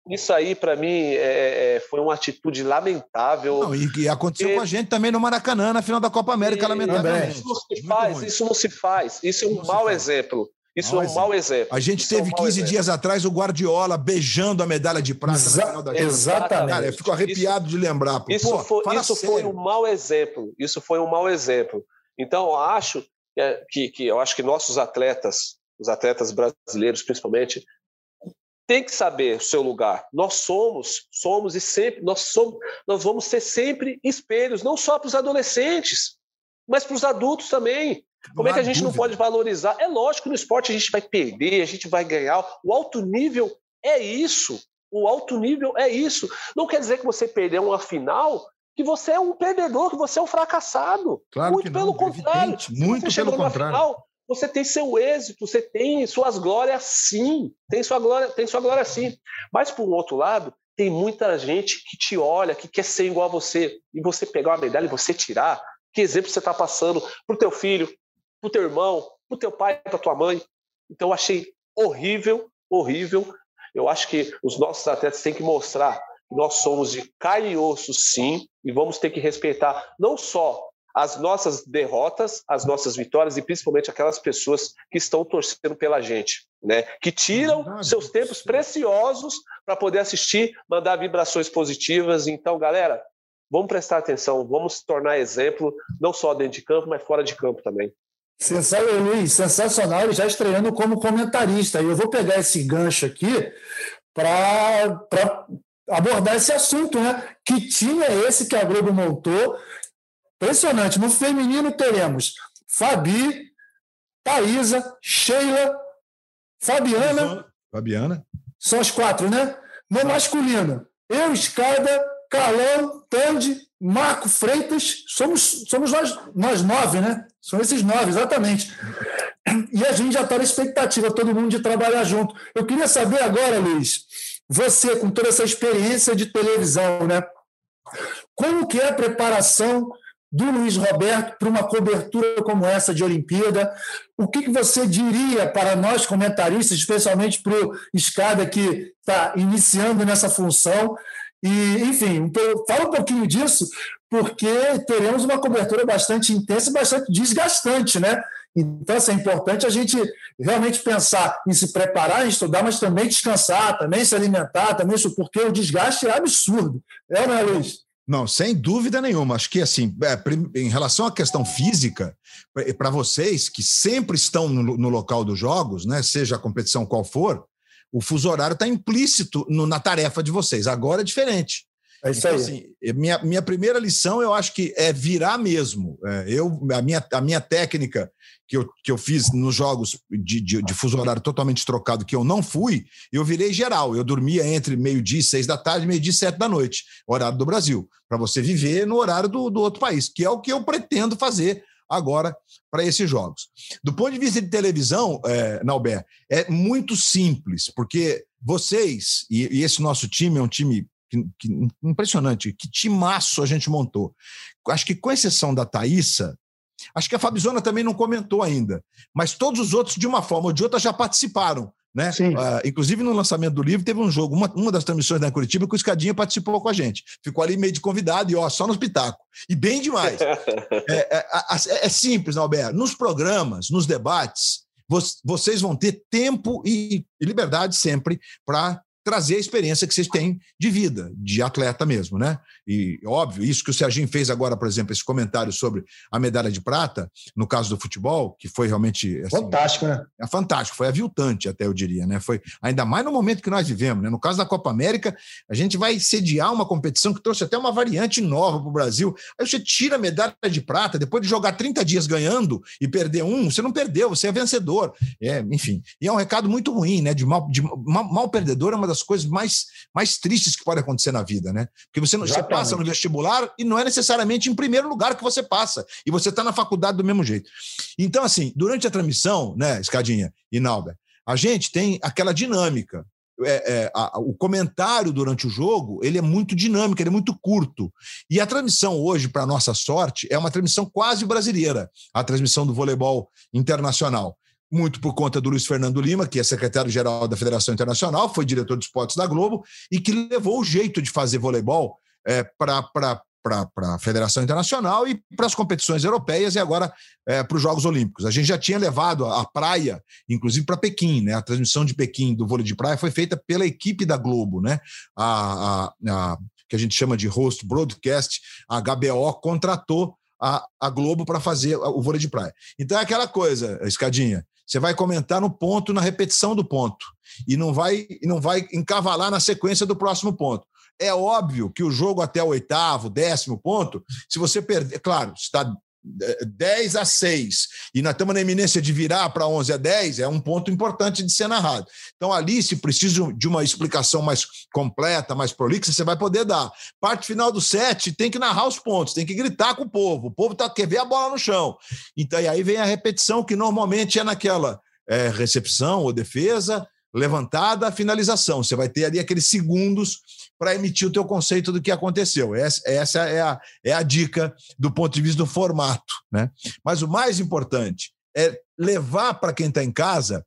isso aí, para mim, é, é, foi uma atitude lamentável. Não, e, e aconteceu e... com a gente também no Maracanã, na final da Copa América, e... lamentavelmente. Isso não se faz, isso não se faz. Isso é um mau exemplo. Isso é um mau exemplo. A gente Isso teve é um 15 exemplo. dias atrás o Guardiola beijando a medalha de prata Exa na final da Exatamente. Cara, eu fico arrepiado isso, de lembrar. Pô, isso foi, isso foi um mau exemplo. Isso foi um mau exemplo. Então, eu acho é, que, que, eu acho que nossos atletas, os atletas brasileiros principalmente, têm que saber o seu lugar. Nós somos, somos e sempre, nós somos, nós vamos ser sempre espelhos, não só para os adolescentes, mas para os adultos também. Como é que a gente dúvida. não pode valorizar? É lógico que no esporte a gente vai perder, a gente vai ganhar. O alto nível é isso. O alto nível é isso. Não quer dizer que você perdeu uma final que você é um perdedor, que você é um fracassado. Claro muito pelo não, contrário. Evidente, muito pelo contrário. Final, você tem seu êxito, você tem suas glórias sim, tem sua glória, tem sua glória sim. Mas por um outro lado, tem muita gente que te olha, que quer ser igual a você, e você pegar uma medalha e você tirar, que exemplo você está passando para o teu filho, para o teu irmão, para o teu pai, para tua mãe. Então eu achei horrível, horrível. Eu acho que os nossos atletas têm que mostrar nós somos de carne e osso, sim, e vamos ter que respeitar não só as nossas derrotas, as nossas vitórias e principalmente aquelas pessoas que estão torcendo pela gente, né? Que tiram seus tempos preciosos para poder assistir, mandar vibrações positivas. Então, galera, vamos prestar atenção, vamos tornar exemplo não só dentro de campo, mas fora de campo também. Sensacional, Luiz, sensacional, ele já estreando como comentarista. E eu vou pegar esse gancho aqui para abordar esse assunto, né? Que time é esse que a Globo montou Impressionante. No feminino teremos Fabi, Thaisa, Sheila, Fabiana. Fabiana. São as quatro, né? No masculino, eu, Escada, Carlão, Tandy, Marco Freitas, somos, somos nós, nós nove, né? São esses nove, exatamente. E a gente já está na expectativa, todo mundo de trabalhar junto. Eu queria saber agora, Luiz, você, com toda essa experiência de televisão, né? Como que é a preparação do Luiz Roberto para uma cobertura como essa de Olimpíada. O que, que você diria para nós comentaristas, especialmente para o Escada, que está iniciando nessa função? E, enfim, fala um pouquinho disso, porque teremos uma cobertura bastante intensa e bastante desgastante, né? Então, assim, é importante a gente realmente pensar em se preparar, em estudar, mas também descansar, também se alimentar, também isso, porque o desgaste é absurdo. É, né, Luiz? Não, sem dúvida nenhuma. Acho que, assim, é, em relação à questão física, para vocês que sempre estão no, no, local dos jogos, né, seja a competição qual for, o fuso horário está implícito no, na tarefa de vocês. Agora é diferente. É isso então, aí. Assim, minha, minha primeira lição, eu acho que é virar mesmo. É, eu, a, minha, a minha técnica que eu, que eu fiz nos jogos de, de, de, fuso horário totalmente trocado, que eu não fui, eu virei geral. Eu dormia entre meio-dia e seis da tarde, meio-dia e sete da noite, horário do Brasil, para você viver no horário do, do outro país, que é o que eu pretendo fazer agora para esses jogos. Do ponto de vista de televisão, é, Nauber, é muito simples, porque vocês, e, e esse nosso time é um time que, que, impressionante, que timaço a gente montou. Acho que com exceção da Thaísa, Acho que a Fabizona também não comentou ainda, mas todos os outros, de uma forma ou de outra, já participaram. Né? Uh, inclusive, no lançamento do livro, teve um jogo, uma, uma das transmissões da Curitiba, que o Escadinha participou com a gente. Ficou ali meio de convidado e ó, só no espetáculo. E bem demais. é, é, é, é, simples, Alberto. Nos programas, nos debates, vocês vão ter tempo e, e liberdade sempre para trazer a experiência que vocês têm de vida, de atleta mesmo, né? E óbvio, isso que o Serginho fez agora, por exemplo, esse comentário sobre a medalha de prata, no caso do futebol, que foi realmente assim, fantástico, né? É fantástico, foi aviltante até eu diria, né? Foi ainda mais no momento que nós vivemos, né? No caso da Copa América, a gente vai sediar uma competição que trouxe até uma variante nova para o Brasil. Aí você tira a medalha de prata, depois de jogar 30 dias ganhando e perder um, você não perdeu, você é vencedor. É, enfim, e é um recado muito ruim, né? De mal, de mal, mal perdedor é uma das das coisas mais, mais tristes que pode acontecer na vida, né? Porque você, você passa no vestibular e não é necessariamente em primeiro lugar que você passa, e você está na faculdade do mesmo jeito. Então, assim, durante a transmissão, né, Escadinha e Nauber, a gente tem aquela dinâmica. É, é, a, o comentário durante o jogo ele é muito dinâmico, ele é muito curto. E a transmissão hoje, para nossa sorte, é uma transmissão quase brasileira, a transmissão do voleibol internacional muito por conta do Luiz Fernando Lima, que é secretário-geral da Federação Internacional, foi diretor de esportes da Globo e que levou o jeito de fazer voleibol é, para a Federação Internacional e para as competições europeias e agora é, para os Jogos Olímpicos. A gente já tinha levado a, a praia, inclusive para Pequim, né? A transmissão de Pequim do vôlei de praia foi feita pela equipe da Globo, né? A, a, a que a gente chama de host broadcast, a HBO contratou a, a Globo para fazer o vôlei de praia. Então é aquela coisa, escadinha. Você vai comentar no ponto, na repetição do ponto. E não vai, não vai encavalar na sequência do próximo ponto. É óbvio que o jogo até o oitavo, décimo ponto, se você perder, claro, está 10 a 6 e nós estamos na eminência de virar para 11 a 10, é um ponto importante de ser narrado. Então, ali, se precisa de uma explicação mais completa, mais prolixa, você vai poder dar. Parte final do set, tem que narrar os pontos, tem que gritar com o povo. O povo tá, quer ver a bola no chão. Então, e aí vem a repetição, que normalmente é naquela é, recepção ou defesa, levantada, finalização. Você vai ter ali aqueles segundos para emitir o teu conceito do que aconteceu. Essa, essa é, a, é a dica do ponto de vista do formato. Né? Mas o mais importante é levar para quem está em casa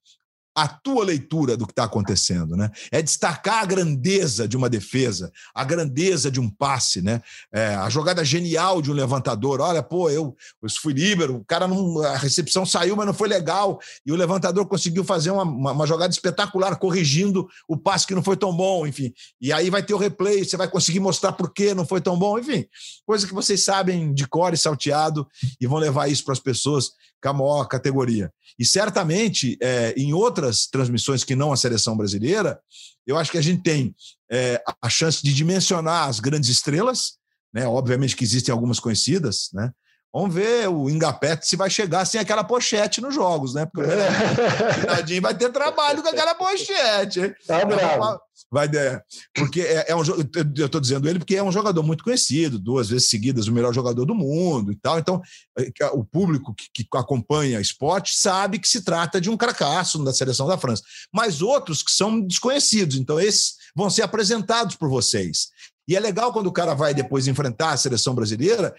a tua leitura do que está acontecendo, né? É destacar a grandeza de uma defesa, a grandeza de um passe, né? É, a jogada genial de um levantador. Olha, pô, eu, eu fui líbero, o cara não, a recepção saiu, mas não foi legal e o levantador conseguiu fazer uma, uma, uma, jogada espetacular, corrigindo o passe que não foi tão bom, enfim. E aí vai ter o replay, você vai conseguir mostrar por que não foi tão bom, enfim, coisa que vocês sabem de cor e salteado e vão levar isso para as pessoas com a maior categoria. E certamente, é, em outras transmissões que não a seleção brasileira, eu acho que a gente tem é, a chance de dimensionar as grandes estrelas, né? Obviamente que existem algumas conhecidas, né? Vamos ver o Ingapete se vai chegar sem aquela pochete nos jogos, né? Porque o Nadinho vai ter trabalho com aquela pochete. Hein? Tá bravo. Vai, é, porque é, é um eu estou dizendo ele porque é um jogador muito conhecido, duas vezes seguidas o melhor jogador do mundo e tal. Então, é, o público que, que acompanha esporte sabe que se trata de um cracaço da seleção da França. Mas outros que são desconhecidos, então esses vão ser apresentados por vocês. E é legal quando o cara vai depois enfrentar a seleção brasileira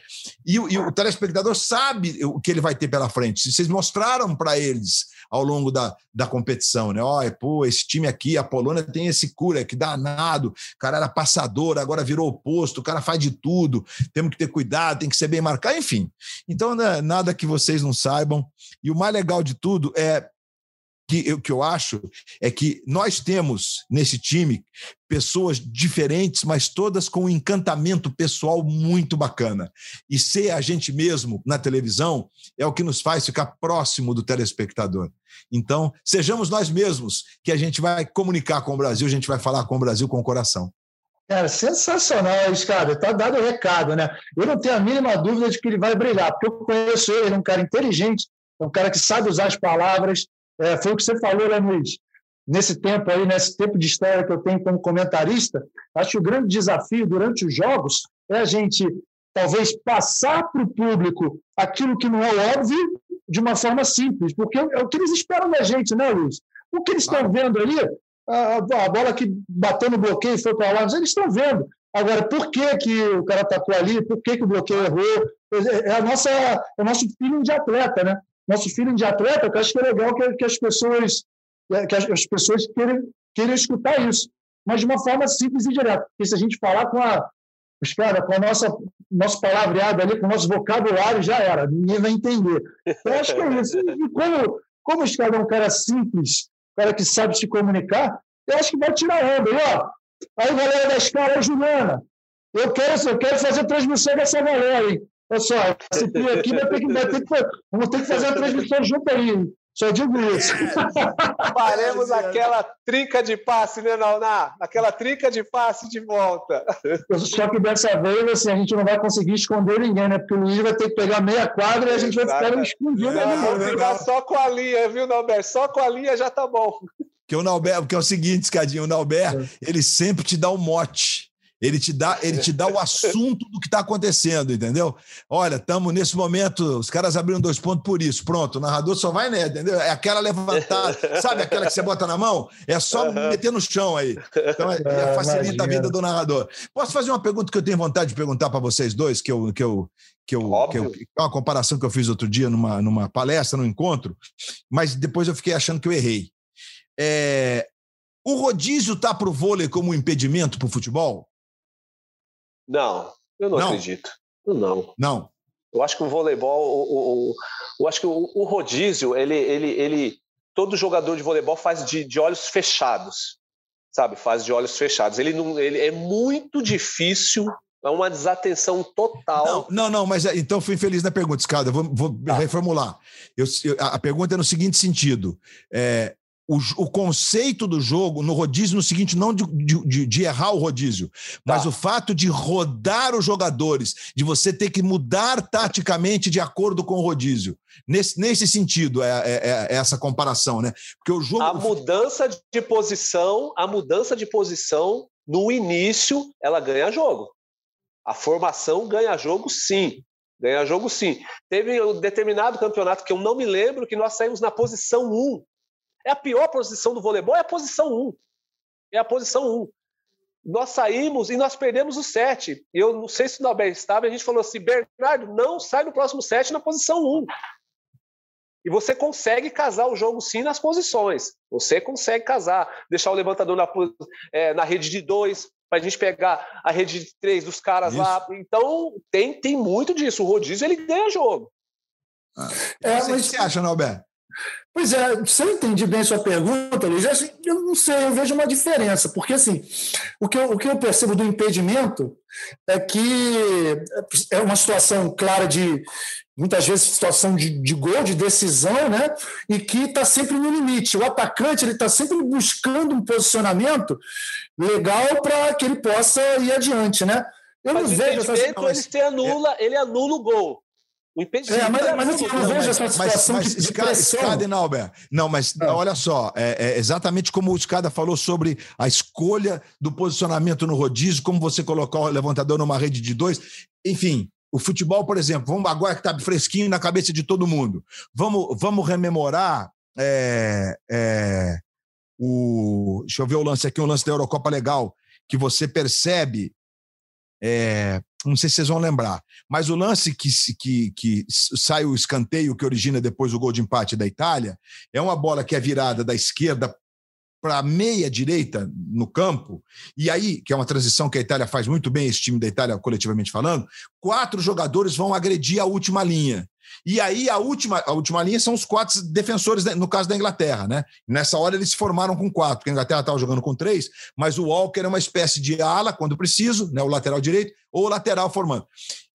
e, e o telespectador sabe o que ele vai ter pela frente. Vocês mostraram para eles ao longo da, da competição, né? Olha, pô, esse time aqui, a Polônia tem esse cura que danado, o cara era passador, agora virou oposto, o cara faz de tudo, temos que ter cuidado, tem que ser bem marcado, enfim. Então, né, nada que vocês não saibam. E o mais legal de tudo é que eu, que eu acho é que nós temos nesse time pessoas diferentes, mas todas com um encantamento pessoal muito bacana. E ser a gente mesmo na televisão é o que nos faz ficar próximo do telespectador. Então, sejamos nós mesmos que a gente vai comunicar com o Brasil, a gente vai falar com o Brasil com o coração. Cara, sensacional isso, cara. Tá dado o recado, né? Eu não tenho a mínima dúvida de que ele vai brilhar, porque eu conheço ele, é um cara inteligente, é um cara que sabe usar as palavras, é, foi o que você falou, né, Luiz? Nesse tempo aí, nesse tempo de história que eu tenho como comentarista, acho que o grande desafio durante os jogos é a gente talvez passar para o público aquilo que não é óbvio de uma forma simples, porque é o que eles esperam da gente, né, Luiz? O que eles estão vendo ali, a, a, bola que bateu no bloqueio e foi para lá, eles estão vendo. Agora, por que, que o cara atacou ali? Por que, que o bloqueio errou? É, a nossa, é o nosso feeling de atleta, né? Nosso feeling de atleta, eu acho que é legal que, que as pessoas que as, as pessoas queiram, queiram escutar isso, mas de uma forma simples e direta. Porque se a gente falar com a os com a nossa nosso palavreado ali, com o nosso vocabulário, já era, ninguém vai entender. Eu acho que é isso. E como, como os caras é um cara simples, um cara que sabe se comunicar, eu acho que vai tirar onda. E, ó, aí, galera da escala, Juliana, eu quero, eu quero fazer transmissão dessa galera, hein? Olha só, esse trio aqui vai ter que, vai ter que, vamos ter que fazer a transmissão junto aí. Só digo isso. Faremos aquela trinca de passe, né, Nauná? Aquela trinca de passe de volta. Só que dessa vez assim, a gente não vai conseguir esconder ninguém, né? Porque o Luiz vai ter que pegar meia quadra e a gente vai ficar escondido. Não, vamos ficar só com a linha, viu, Nauber? Só com a linha já tá bom. Que o Nauber, porque é o seguinte, Cadinho, o Nauber, é. ele sempre te dá um mote. Ele te dá, ele te dá o assunto do que está acontecendo, entendeu? Olha, estamos nesse momento, os caras abriram dois pontos por isso. Pronto, o narrador só vai, né? Entendeu? É aquela levantada, sabe aquela que você bota na mão? É só uhum. meter no chão aí. Então é, é, facilita a vida do narrador. Posso fazer uma pergunta que eu tenho vontade de perguntar para vocês dois, que eu, que eu, que eu, que eu, que é uma comparação que eu fiz outro dia numa, numa palestra, num encontro, mas depois eu fiquei achando que eu errei. É, o rodízio tá para o vôlei como um impedimento para o futebol? Não, eu não, não. acredito. Não. Não. Eu acho que o voleibol, o, o, eu acho que o, o, rodízio, ele, ele, ele, todo jogador de voleibol faz de, de olhos fechados, sabe? Faz de olhos fechados. Ele não, ele é muito difícil é uma desatenção total. Não, não, não mas é, então fui infeliz na pergunta, Escada. Vou, vou tá. reformular. Eu, eu, a pergunta é no seguinte sentido: é, o, o, conceito do jogo no rodízio no seguinte, não de, de, de errar o rodízio, mas tá. o fato de rodar os jogadores, de você ter que mudar taticamente de acordo com o rodízio. Nesse, nesse sentido, é, é, é, é essa comparação, né? Porque o jogo. A mudança de posição, a mudança de posição no início, ela ganha jogo. A formação ganha jogo, sim. Ganha jogo, sim. Teve um determinado campeonato que eu não me lembro que nós saímos na posição 1 é a pior posição do voleibol, é a posição 1. É a posição 1. Nós saímos e nós perdemos o set. Eu não sei se o Dalber estava, a gente falou assim: Bernardo, não sai no próximo set na posição 1. E você consegue casar o jogo sim nas posições. Você consegue casar, deixar o levantador na, é, na rede de dois, para a gente pegar a rede de três dos caras Isso. lá. Então, tem, tem muito disso. O rodízio ele ganha jogo. Ah, é, mas... O que você acha, Norberto? Pois é, se eu entendi bem a sua pergunta, Luiz, assim, eu não sei, eu vejo uma diferença, porque assim, o que, eu, o que eu percebo do impedimento é que é uma situação clara de, muitas vezes, situação de, de gol, de decisão, né? E que está sempre no limite. O atacante ele está sempre buscando um posicionamento legal para que ele possa ir adiante, né? Eu mas não vejo essa situação. Ele, anula, é... ele anula o gol. O impedimento. É, mas, mas assim, eu não vejo essa situação mas, mas, de, pressão. Nauber, não, mas não. olha só, é, é, exatamente como o Escada falou sobre a escolha do posicionamento no rodízio, como você colocar o levantador numa rede de dois. Enfim, o futebol, por exemplo, vamos agora que está fresquinho na cabeça de todo mundo. Vamos, vamos rememorar é, é, o. Deixa eu ver o lance aqui, um lance da Eurocopa legal, que você percebe é, não sei se vocês vão lembrar, mas o lance que, que, que sai o escanteio que origina depois o gol de empate da Itália é uma bola que é virada da esquerda para a meia direita no campo, e aí, que é uma transição que a Itália faz muito bem, esse time da Itália, coletivamente falando, quatro jogadores vão agredir a última linha. E aí a última, a última linha são os quatro defensores, no caso da Inglaterra, né? Nessa hora eles se formaram com quatro, porque a Inglaterra estava jogando com três, mas o Walker é uma espécie de ala, quando preciso, né? O lateral direito, ou o lateral formando.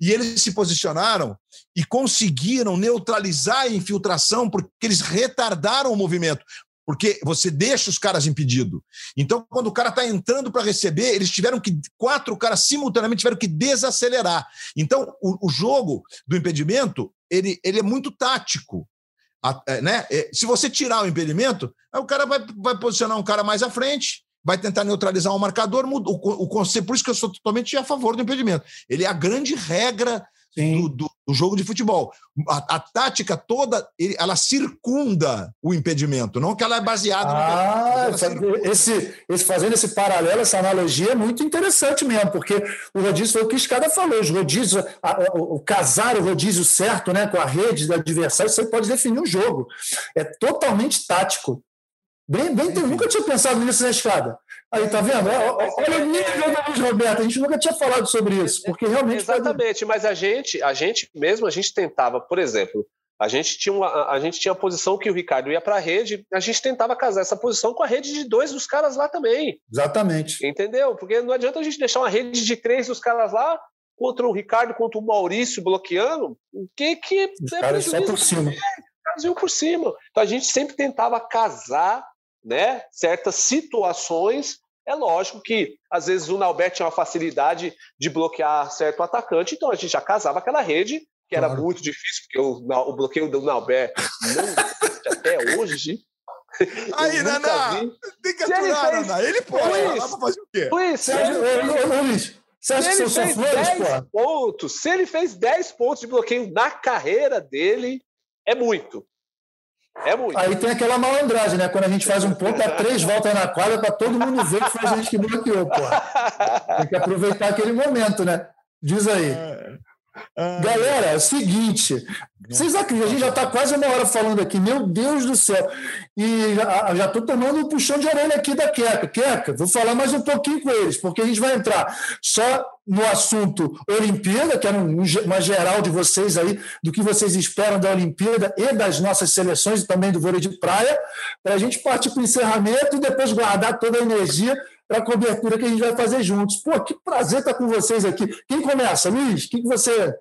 E eles se posicionaram e conseguiram neutralizar a infiltração, porque eles retardaram o movimento porque você deixa os caras impedidos. Então, quando o cara está entrando para receber, eles tiveram que, quatro caras simultaneamente tiveram que desacelerar. Então, o, o jogo do impedimento, ele, ele é muito tático. A, é, né? É, se você tirar o impedimento, o cara vai, vai posicionar um cara mais à frente, vai tentar neutralizar um marcador, o, o, o por isso que eu sou totalmente a favor do impedimento. Ele é a grande regra do, do, do, jogo de futebol. A, a, tática toda, ela circunda o impedimento, não que ela é baseada ah, no. Esse, esse, fazendo esse paralelo, essa analogia é muito interessante mesmo, porque o rodízio foi o que Escada falou: os rodízios, o, casar o rodízio certo né, com a rede do adversário, aí pode definir o jogo. É totalmente tático. Bem, bem, eu nunca tinha pensado nisso na escada. Aí, tá vendo? Olha o nível do Luiz Roberto, a gente nunca tinha falado sobre isso, porque realmente. Exatamente, mas a gente, a gente mesmo, a gente tentava, por exemplo, a gente tinha, uma, a gente tinha a posição que o Ricardo ia para a rede, a gente tentava casar essa posição com a rede de dois dos caras lá também. Exatamente. Entendeu? Porque não adianta a gente deixar uma rede de três dos caras lá contra o Ricardo, contra o Maurício bloqueando. O que que. Os é caras só por cima. É, por cima. Então a gente sempre tentava casar né, certas situações. É lógico que, às vezes, o Nalbert tinha uma facilidade de bloquear certo atacante, então a gente já casava aquela rede, que era claro. muito difícil, porque o, o bloqueio do Nalbert não até hoje. Aí, Naná! Tem que aturar, fez... Naná. Ele pode. Luiz, lá fazer o quê? Luiz, Sérgio, Luiz, você acha que são flores, pô? pontos, se ele fez 10 pontos de bloqueio na carreira dele, é muito. É muito. Aí tem aquela malandragem, né? Quando a gente faz um ponto, dá três voltas na quadra para todo mundo ver que foi a gente que bloqueou, pô. Tem que aproveitar aquele momento, né? Diz aí. É. Galera, é o seguinte, vocês acreditam, a gente já está quase uma hora falando aqui, meu Deus do céu, e já estou tomando um puxão de orelha aqui da Queca. Queca, vou falar mais um pouquinho com eles, porque a gente vai entrar só no assunto Olimpíada, que era uma geral de vocês aí, do que vocês esperam da Olimpíada e das nossas seleções e também do vôlei de praia, para a gente partir para o encerramento e depois guardar toda a energia para a cobertura que a gente vai fazer juntos. Pô, que prazer estar com vocês aqui. Quem começa, Luiz? O que, que você,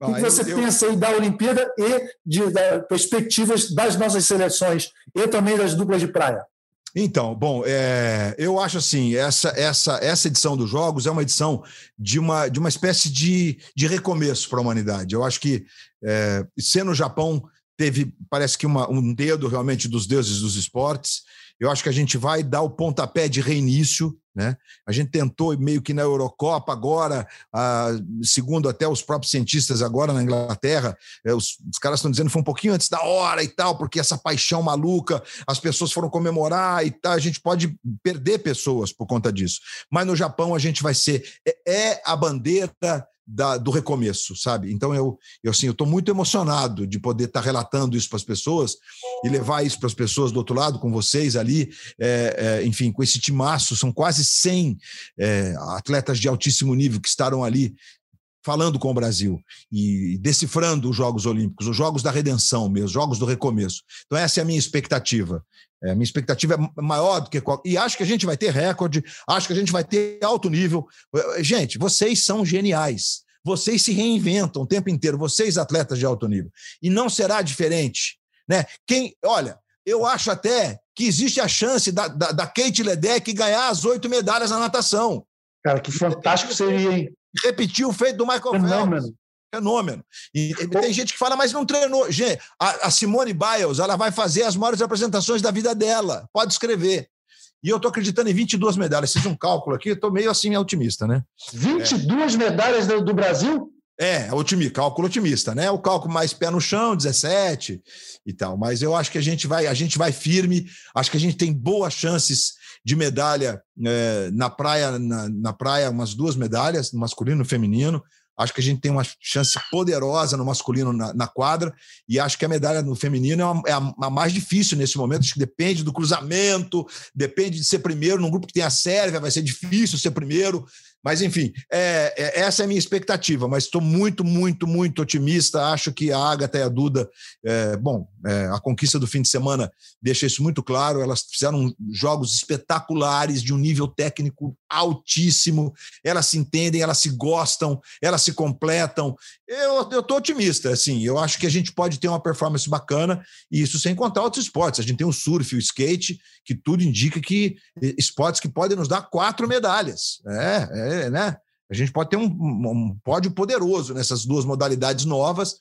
ah, que, que você eu, pensa aí da Olimpíada e de da, perspectivas das nossas seleções e também das duplas de praia? Então, bom, é, eu acho assim, essa, essa, essa edição dos Jogos é uma edição de uma, de uma espécie de, de recomeço para a humanidade. Eu acho que, é, sendo o Japão, teve, parece que uma, um dedo realmente dos deuses dos esportes, eu acho que a gente vai dar o pontapé de reinício. Né? A gente tentou meio que na Eurocopa, agora, ah, segundo até os próprios cientistas, agora na Inglaterra, eh, os, os, caras estão dizendo que foi um pouquinho antes da hora e tal, porque essa paixão maluca, as pessoas foram comemorar e tal, a gente pode perder pessoas por conta disso. Mas no Japão a gente vai ser. É, é a bandeira da, do recomeço, sabe? Então eu, eu assim, eu estou muito emocionado de poder estar tá relatando isso para as pessoas e levar isso para as pessoas do outro lado, com vocês ali, é, é, enfim, com esse timaço, são quase 100 é, atletas de altíssimo nível que estarão ali falando com o Brasil e decifrando os Jogos Olímpicos, os Jogos da Redenção mesmo, os Jogos do Recomeço. Então essa é a minha expectativa. É, minha expectativa é maior do que qual... e acho que a gente vai ter recorde, acho que a gente vai ter alto nível. Gente, vocês são geniais. Vocês se reinventam o tempo inteiro, vocês atletas de alto nível. E não será diferente, né? Quem, olha, eu acho até que existe a chance da, da, da Kate Ledeck ganhar as oito medalhas na natação. Cara, que fantástico seria, hein? Repetiu o feito do Michael Fenômeno. Phelps. Fenômeno. E, e tem gente que fala, mas não treinou. Gente, a, a Simone Biles, ela vai fazer as maiores apresentações da vida dela. Pode escrever. E eu estou acreditando em 22 medalhas. Fiz um cálculo aqui, estou meio assim otimista, né? 22 medalhas do, do Brasil? É, otimi, cálculo otimista, né? O cálculo mais pé no chão, 17 e tal. Mas eu acho que a gente vai, a gente vai firme. Acho que a gente tem boas chances de medalha é, na praia, na, na praia, umas duas medalhas, no masculino e no feminino. Acho que a gente tem uma chance poderosa no masculino na, na quadra, e acho que a medalha no feminino é, uma, é a, a, mais difícil nesse momento. Acho que depende do cruzamento, depende de ser primeiro. Num grupo que tem a Sérvia, vai ser difícil ser primeiro. Mas, enfim, é, é, essa é a minha expectativa. Mas estou muito, muito, muito otimista. Acho que a Agatha e a Duda, é, bom, é, a conquista do fim de semana deixa isso muito claro. Elas fizeram jogos espetaculares, de um nível técnico altíssimo. Elas se entendem, elas se gostam, elas se completam. Eu estou otimista, assim. Eu acho que a gente pode ter uma performance bacana, e isso sem contar outros esportes. A gente tem o surf, o skate, que tudo indica que esportes que podem nos dar quatro medalhas. É, é né? A gente pode ter um, um, pódio poderoso nessas duas modalidades novas.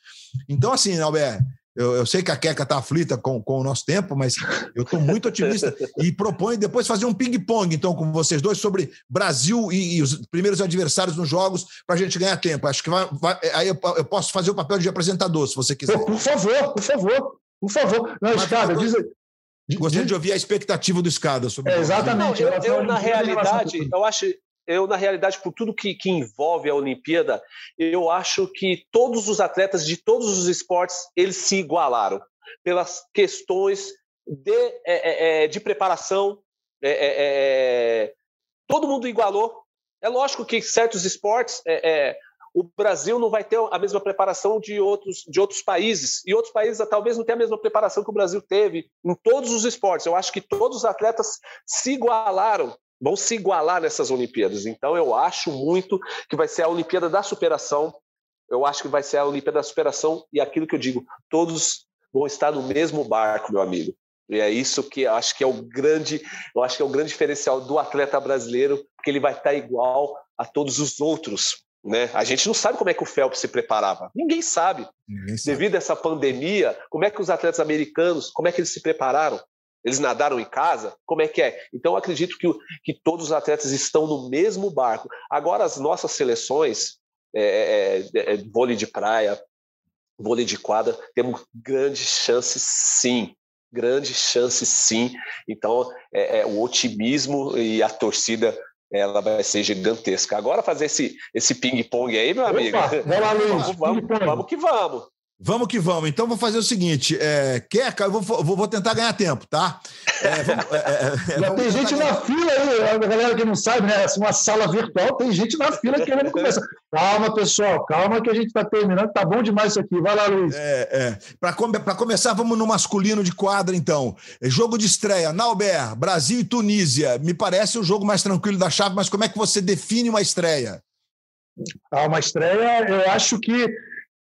Então, assim, Albert, eu, eu sei que a Queca está aflita com, com o nosso tempo, mas eu estou muito otimista e proponho depois fazer um ping-pong, então, com vocês dois, sobre Brasil e, e os primeiros adversários nos jogos, para a gente ganhar tempo. Acho que vai, vai, aí eu, eu, posso fazer o papel de apresentador, se você quiser. Por favor, por favor, por favor. Não, Escada, diz, Gostaria de ouvir a expectativa do Escada sobre é, Exatamente. Não, eu, eu, na realidade, eu acho, eu, na realidade, por tudo que, que, envolve a Olimpíada, eu acho que todos os atletas de todos os esportes, eles se igualaram pelas questões de, é, é, é de preparação. É, é, é, todo mundo igualou. É lógico que certos esportes, o Brasil não vai ter a mesma preparação de outros, de outros países. E outros países talvez não tenham a mesma preparação que o Brasil teve em todos os esportes. Eu acho que todos os atletas se igualaram vão se igualar nessas Olimpíadas. Então, eu acho muito que vai ser a Olimpíada da superação. Eu acho que vai ser a Olimpíada da superação e aquilo que eu digo, todos vão estar no mesmo barco, meu amigo. E é isso que eu acho que é o grande, eu acho que é o grande diferencial do atleta brasileiro, porque ele vai estar igual a todos os outros. Né? A gente não sabe como é que o Phelps se preparava. Ninguém sabe. Ninguém sabe. Devido a essa pandemia, como é que os atletas americanos, como é que eles se prepararam? Eles nadaram em casa? Como é que é? Então, eu acredito que, que todos os atletas estão no mesmo barco. Agora, as nossas seleções, é, é, é, é vôlei de praia, vôlei de quadra, temos grandes chances, sim. Grandes chances, sim. Então, é, é, o otimismo e a torcida ela vai ser gigantesca. Agora fazer esse, esse ping-pong aí, meu amigo. Opa, Luiz. vamos, vamos que vamos. Vamos que vamos. Então, vou fazer o seguinte: é, quer, eu vou, vou, vou, tentar ganhar tempo, tá? É, vamos, é, é, é Já tem gente na fila aí, a galera que não sabe, né? Assim, uma sala virtual, tem gente na fila querendo começar. Calma, pessoal, calma que a gente está terminando. Tá bom demais isso aqui. Vai lá, Luiz. É, é. Para come, começar, vamos no masculino de quadra, então. Jogo de estreia: Nauber, Brasil e Tunísia. Me parece o jogo mais tranquilo da chave, mas como é que você define uma estreia? Ah, uma estreia, eu acho que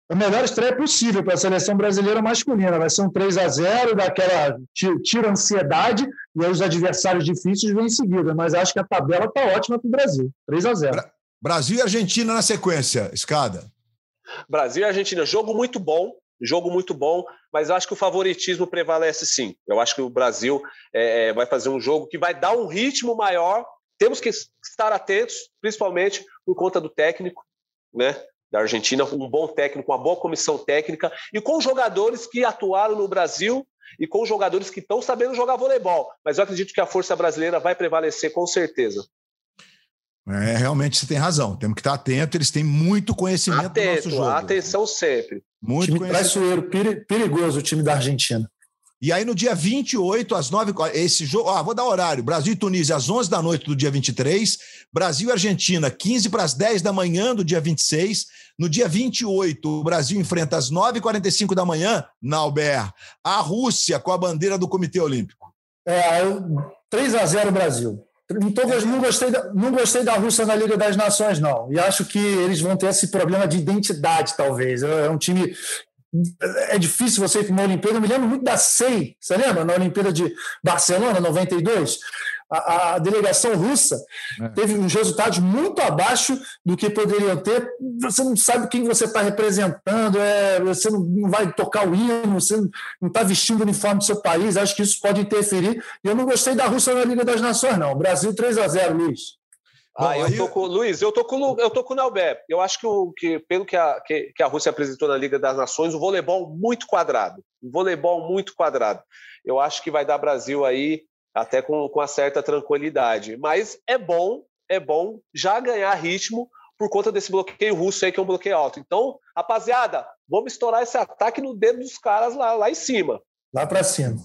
a melhor estreia possível para a seleção brasileira masculina. Vai ser um 3 a 0 daquela tira ansiedade e aí os adversários difíceis vêm em seguida. Mas acho que a tabela está ótima para o Brasil. 3 a 0 Brasil e Argentina na sequência, escada. Brasil e Argentina, jogo muito bom, jogo muito bom, mas acho que o favoritismo prevalece sim. Eu acho que o Brasil é, é, vai fazer um jogo que vai dar um ritmo maior. Temos que estar atentos, principalmente por conta do técnico, né? Da Argentina, um bom técnico, uma boa comissão técnica e com jogadores que atuaram no Brasil e com jogadores que estão sabendo jogar voleibol. Mas eu acredito que a força brasileira vai prevalecer com certeza. É, realmente você tem razão. Temos que estar atento. Eles têm muito conhecimento Atento, do nosso jogo. Atenção sempre. Muito time traiçoeiro, perigoso o time da Argentina. E aí, no dia 28, às 9 esse jogo. Ah, vou dar horário. Brasil e Tunísia, às 11 da noite do dia 23. Brasil e Argentina, 15 para as 10 da manhã do dia 26. No dia 28, o Brasil enfrenta às 9h45 da manhã, na Albert, a Rússia com a bandeira do Comitê Olímpico. É, 3 a 0 Brasil. Então, não, gostei da, não gostei da Rússia na Liga das Nações, não. E acho que eles vão ter esse problema de identidade, talvez. É um time é difícil você ir para uma Olimpíada. Eu me lembro muito da SEI, você lembra? Na Olimpíada de Barcelona, 92. a, a delegação russa é. teve uns resultados muito abaixo do que poderiam ter. Você não sabe quem você está representando, é, você não, não, vai tocar o hino, você não está vestindo o uniforme do seu país. Acho que isso pode interferir. E eu não gostei da Rússia na Liga das Nações, não. Brasil 3 a 0 Luiz. Ah, eu tô com Luiz, eu tô com eu tô com o Nelber. Eu acho que, o, que pelo que a, que, que, a Rússia apresentou na Liga das Nações, o voleibol muito quadrado. Um voleibol muito quadrado. Eu acho que vai dar Brasil aí até com, com uma certa tranquilidade. Mas é bom, é bom já ganhar ritmo por conta desse bloqueio russo aí, que é um bloqueio alto. Então, rapaziada, vamos estourar esse ataque no dedo dos caras lá, lá em cima. Lá para cima.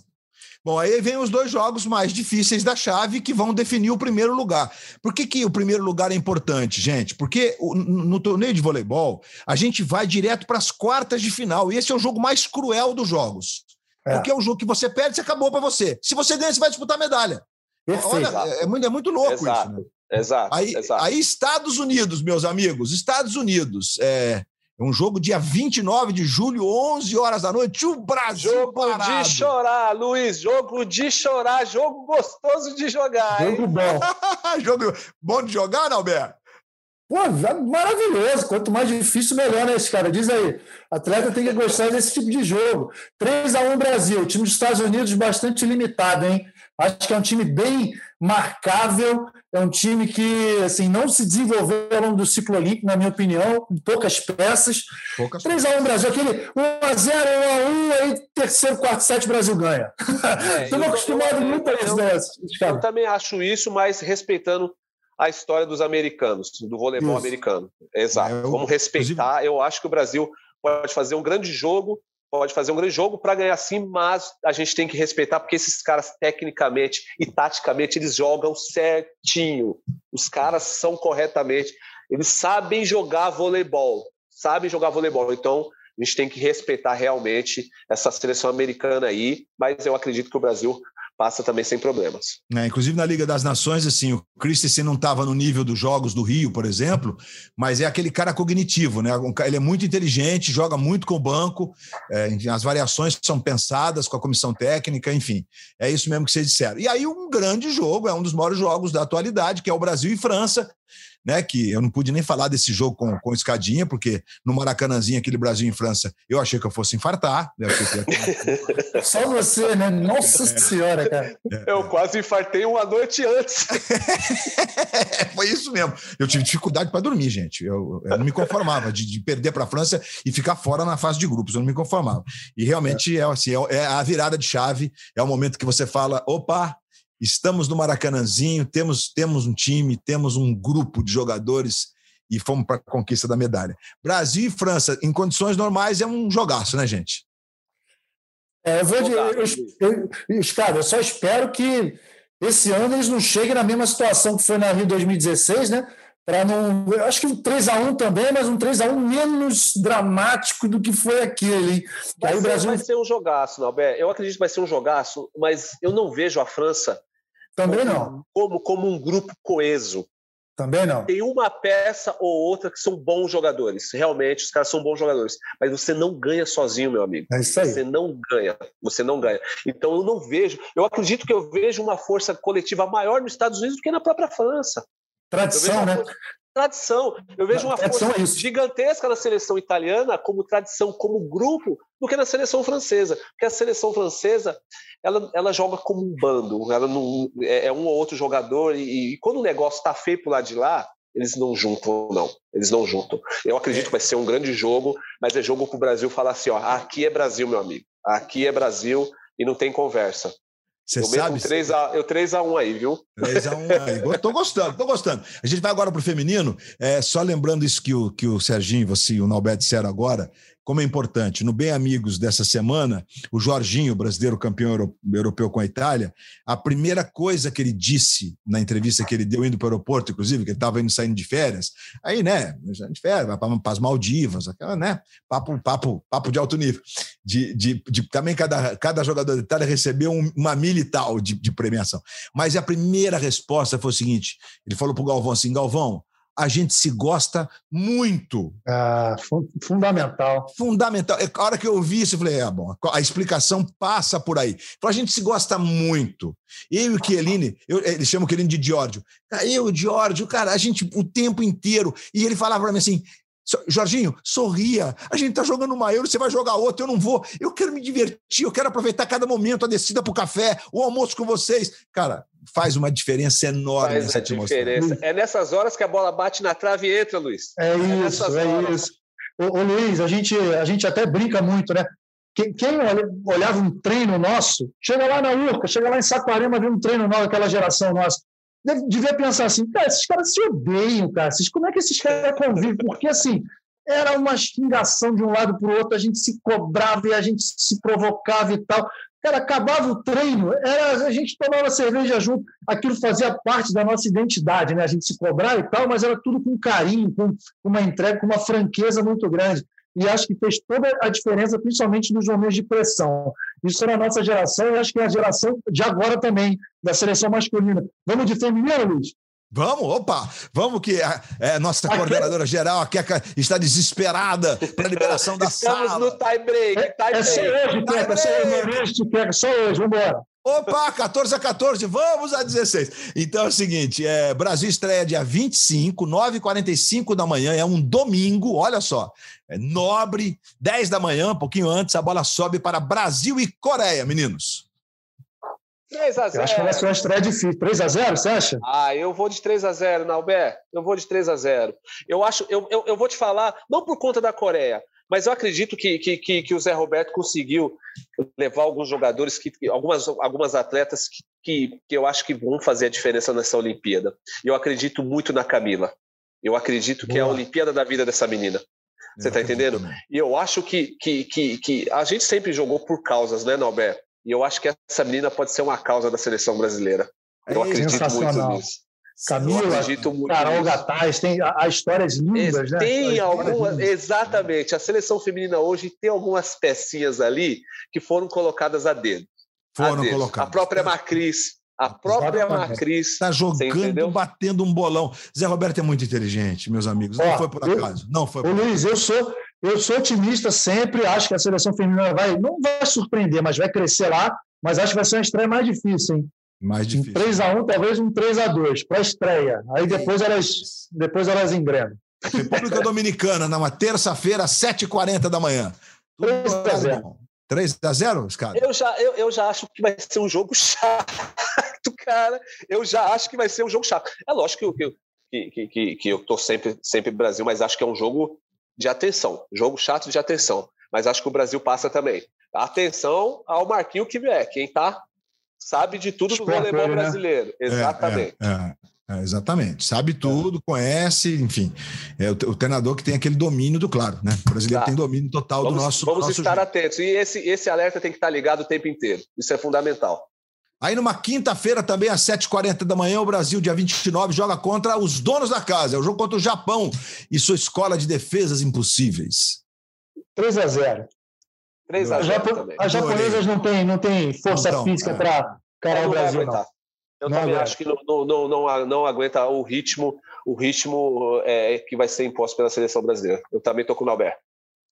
Bom, aí vem os dois jogos mais difíceis da chave que vão definir o primeiro lugar. Por que, que o primeiro lugar é importante, gente? Porque no torneio de voleibol, a gente vai direto para as quartas de final. E esse é o jogo mais cruel dos jogos. É. Porque é um jogo que você perde, você acabou para você. Se você ganha, você vai disputar medalha. Olha, é muito, é muito louco exato, isso. Né? Exato, aí, exato. aí, Estados Unidos, meus amigos, Estados Unidos. É, é um jogo dia 29 de julho, 11 horas da noite. O Brasil Jogo parado. de chorar, Luiz. Jogo de chorar. Jogo gostoso de jogar. Jogo hein? bom. jogo bom de jogar, Alberto? Pô, maravilhoso. Quanto mais difícil, melhor, né, esse cara? Diz aí. Atleta tem que gostar desse tipo de jogo. 3 a 1 Brasil. O time dos Estados Unidos bastante limitado, hein? Acho que é um time bem marcável, é um time que assim, não se desenvolveu ao longo do ciclo olímpico, na minha opinião, com poucas peças. Poucas 3x1 Brasil, aquele 1x0, 1x1, aí terceiro, quarto, sete, Brasil ganha. É, Estamos acostumados muito a isso. Né, eu também acho isso, mas respeitando a história dos americanos, do voleibol isso. americano. Exato. É, eu, Vamos respeitar. Eu acho que o Brasil pode fazer um grande jogo pode fazer um grande jogo para ganhar sim, mas a gente tem que respeitar porque esses caras tecnicamente e taticamente eles jogam certinho. Os caras são corretamente, eles sabem jogar voleibol, sabem jogar voleibol. Então, a gente tem que respeitar realmente essa seleção americana aí, mas eu acredito que o Brasil passa também sem problemas. É, inclusive na Liga das Nações, assim, o Christensen não estava no nível dos jogos do Rio, por exemplo, mas é aquele cara cognitivo, né? Ele é muito inteligente, joga muito com o banco, é, as variações são pensadas com a comissão técnica, enfim, é isso mesmo que vocês disseram. E aí um grande jogo, é um dos maiores jogos da atualidade, que é o Brasil e França, né? Que eu não pude nem falar desse jogo com, com escadinha, porque no Maracanãzinho, aquele Brasil em França, eu achei que eu fosse infartar. Eu que... Só você, né? Nossa é. Senhora, cara. É. Eu quase infartei uma noite antes. Foi isso mesmo. Eu tive dificuldade para dormir, gente. Eu, eu, não me conformava de, de perder para a França e ficar fora na fase de grupos. Eu não me conformava. E realmente é, é assim, é, é a virada de chave. É o momento que você fala: opa, Estamos no Maracanãzinho, temos, temos um time, temos um grupo de jogadores e fomos para a conquista da medalha. Brasil e França, em condições normais, é um jogaço, né, gente? É, eu vou dizer, eu, eu, eu, cara, eu só espero que esse ano eles não cheguem na mesma situação que foi na Rio 2016, né? Para não. Eu acho que um 3x1 também, mas um 3x1 menos dramático do que foi aquele. Vai, Aí ser, o Brasil... vai ser um jogaço, Nalber. Eu acredito que vai ser um jogaço, mas eu não vejo a França também não. Como, como um grupo coeso. Também não. Tem uma peça ou outra que são bons jogadores. Realmente, os caras são bons jogadores. Mas você não ganha sozinho, meu amigo. É isso aí. Você não ganha. Você não ganha. Então eu não vejo. Eu acredito que eu vejo uma força coletiva maior nos Estados Unidos do que na própria França. Tradição, né? Tradição. Eu vejo uma força é gigantesca na seleção italiana como tradição, como grupo, do que na seleção francesa. Porque a seleção francesa, ela, ela joga como um bando, ela não, é, é um ou outro jogador, e, e quando o negócio está feio pro lado de lá, eles não juntam, não. Eles não juntam. Eu acredito que vai ser um grande jogo, mas é jogo para o Brasil falar assim: ó, aqui é Brasil, meu amigo. Aqui é Brasil e não tem conversa. Você sabe? 3 a, eu 3x1 aí, viu? 3x1 aí. Tô gostando, tô gostando. A gente vai agora pro feminino. É, só lembrando isso que o, que o Serginho, você e o Nalberto disseram agora como é importante. No Bem Amigos dessa semana, o Jorginho, brasileiro campeão europeu com a Itália, a primeira coisa que ele disse na entrevista que ele deu indo para o aeroporto, inclusive, que ele estava indo saindo de férias, aí, né, de férias, vai para as Maldivas, aquela, né, papo, papo, papo de alto nível. De, de, de também cada, cada jogador da Itália recebeu um, uma milha e tal de, de premiação. Mas a primeira resposta foi o seguinte: ele falou para o Galvão assim: Galvão, a gente se gosta muito. Ah, fundamental. Fundamental. É, a hora que eu ouvi isso, eu falei: é bom, a explicação passa por aí. Então a gente se gosta muito. Eu e o Chiellini, eu, eles chamam o Chiellini de Giorgio. Eu e o Giorgio, cara, a gente o tempo inteiro. E ele falava para mim assim: Jorginho, sorria. A gente tá jogando uma euro, você vai jogar outra, eu não vou. Eu quero me divertir, eu quero aproveitar cada momento, a descida pro café, o almoço com vocês. Cara, faz uma diferença enorme faz nessa diferença. É nessas horas que a bola bate na trave e entra, Luiz. É, é isso, é horas. isso. Ô, ô, Luiz, a gente, a gente até brinca muito, né? Quem, quem olhava um treino nosso, chega lá na Urca, chega lá em Saquarema, vê um treino nosso, aquela geração nossa devia pensar assim, cara, esses caras se odeiam, cara. como é que esses caras convivem? Porque, assim, era uma xingação de um lado para o outro, a gente se cobrava e a gente se provocava e tal. Cara, acabava o treino, era, a gente tomava cerveja junto, aquilo fazia parte da nossa identidade, né? A gente se cobrar e tal, mas era tudo com carinho, com uma entrega, com uma franqueza muito grande e acho que fez toda a diferença, principalmente nos momentos de pressão. Isso era a nossa geração e acho que é a geração de agora também, da seleção masculina. Vamos de feminino, Luiz? Vamos, opa, vamos que a, é, nossa coordenadora geral, a Keka, está desesperada para a liberação da Estamos sala. Estamos no tie break. Tie é, é só hoje, Keka, só hoje, Keka, só hoje, vamos embora. Opa, 14 a 14, vamos a 16. Então é o seguinte: é, Brasil estreia dia 25, 9h45 da manhã, é um domingo, olha só. É nobre, 10 da manhã, um pouquinho antes, a bola sobe para Brasil e Coreia, meninos. 3 a 0 Eu acho que vai ser uma estreia difícil. 3 a 0 você acha? Ah, eu vou de 3 a 0 Nalber. Eu vou de 3 a 0 Eu acho, eu, eu, eu vou te falar, não por conta da Coreia, mas eu acredito que, que, que, o Zé Roberto conseguiu levar alguns jogadores, que, algumas, algumas atletas que, que, que eu acho que vão fazer a diferença nessa Olimpíada. Eu acredito muito na Camila. Eu acredito Boa. que é a Olimpíada da vida dessa menina. Você está entendendo? E eu acho que, que, que, que a gente sempre jogou por causas, né, Norberto? E eu acho que essa menina pode ser uma causa da seleção brasileira. Eu é acredito muito nisso. Camila, Carol Gataz, tem as histórias lindas, né? Tem algumas, exatamente. A seleção feminina hoje tem algumas pecinhas ali que foram colocadas a dedo. Foram a dedo. colocadas. A própria Macris, a própria Exatamente. Macris. Está jogando, batendo um bolão. Zé Roberto é muito inteligente, meus amigos. Não Ó, foi por acaso. Eu, não foi por Luiz, eu sou, eu sou otimista sempre. Acho que a seleção feminina vai, não vai surpreender, mas vai crescer lá. Mas acho que vai ser uma estreia mais difícil, hein? Mais difícil. Um 3x1, talvez um 3x2 para a estreia. Aí depois elas, depois elas engrenam. República Dominicana, numa terça-feira, 7h40 da manhã. 3x0. 3x0, Escada? Eu já, eu, eu já acho que vai ser um jogo chato, cara. Eu já acho que vai ser um jogo chato. É lógico que, que, que, que, que eu tô sempre, sempre Brasil, mas acho que é um jogo de atenção. Jogo chato de atenção. Mas acho que o Brasil passa também. Atenção ao Marquinho que é quem tá sabe de tudo do voleibol né? brasileiro. Exatamente. É, é, é, exatamente. Sabe tudo, conhece, enfim. É o, o, treinador que tem aquele domínio do claro, né? O brasileiro tá. tem domínio total vamos, do nosso. Vamos nosso estar jogo. atentos. E esse, esse alerta tem que estar ligado o tempo inteiro. Isso é fundamental. Aí, numa quinta-feira, também às 7h40 da manhã, o Brasil, dia 29, joga contra os donos da casa. É o jogo contra o Japão e sua escola de defesas impossíveis. 3 a 0 3 a 0 também. As japonesas não têm não tem força então, física é. para encarar o Brasil, não. Eu não também aguenta. acho que não, não, não, não, aguenta o ritmo, o ritmo é, que vai ser imposto pela seleção brasileira. Eu também estou com o Alberto.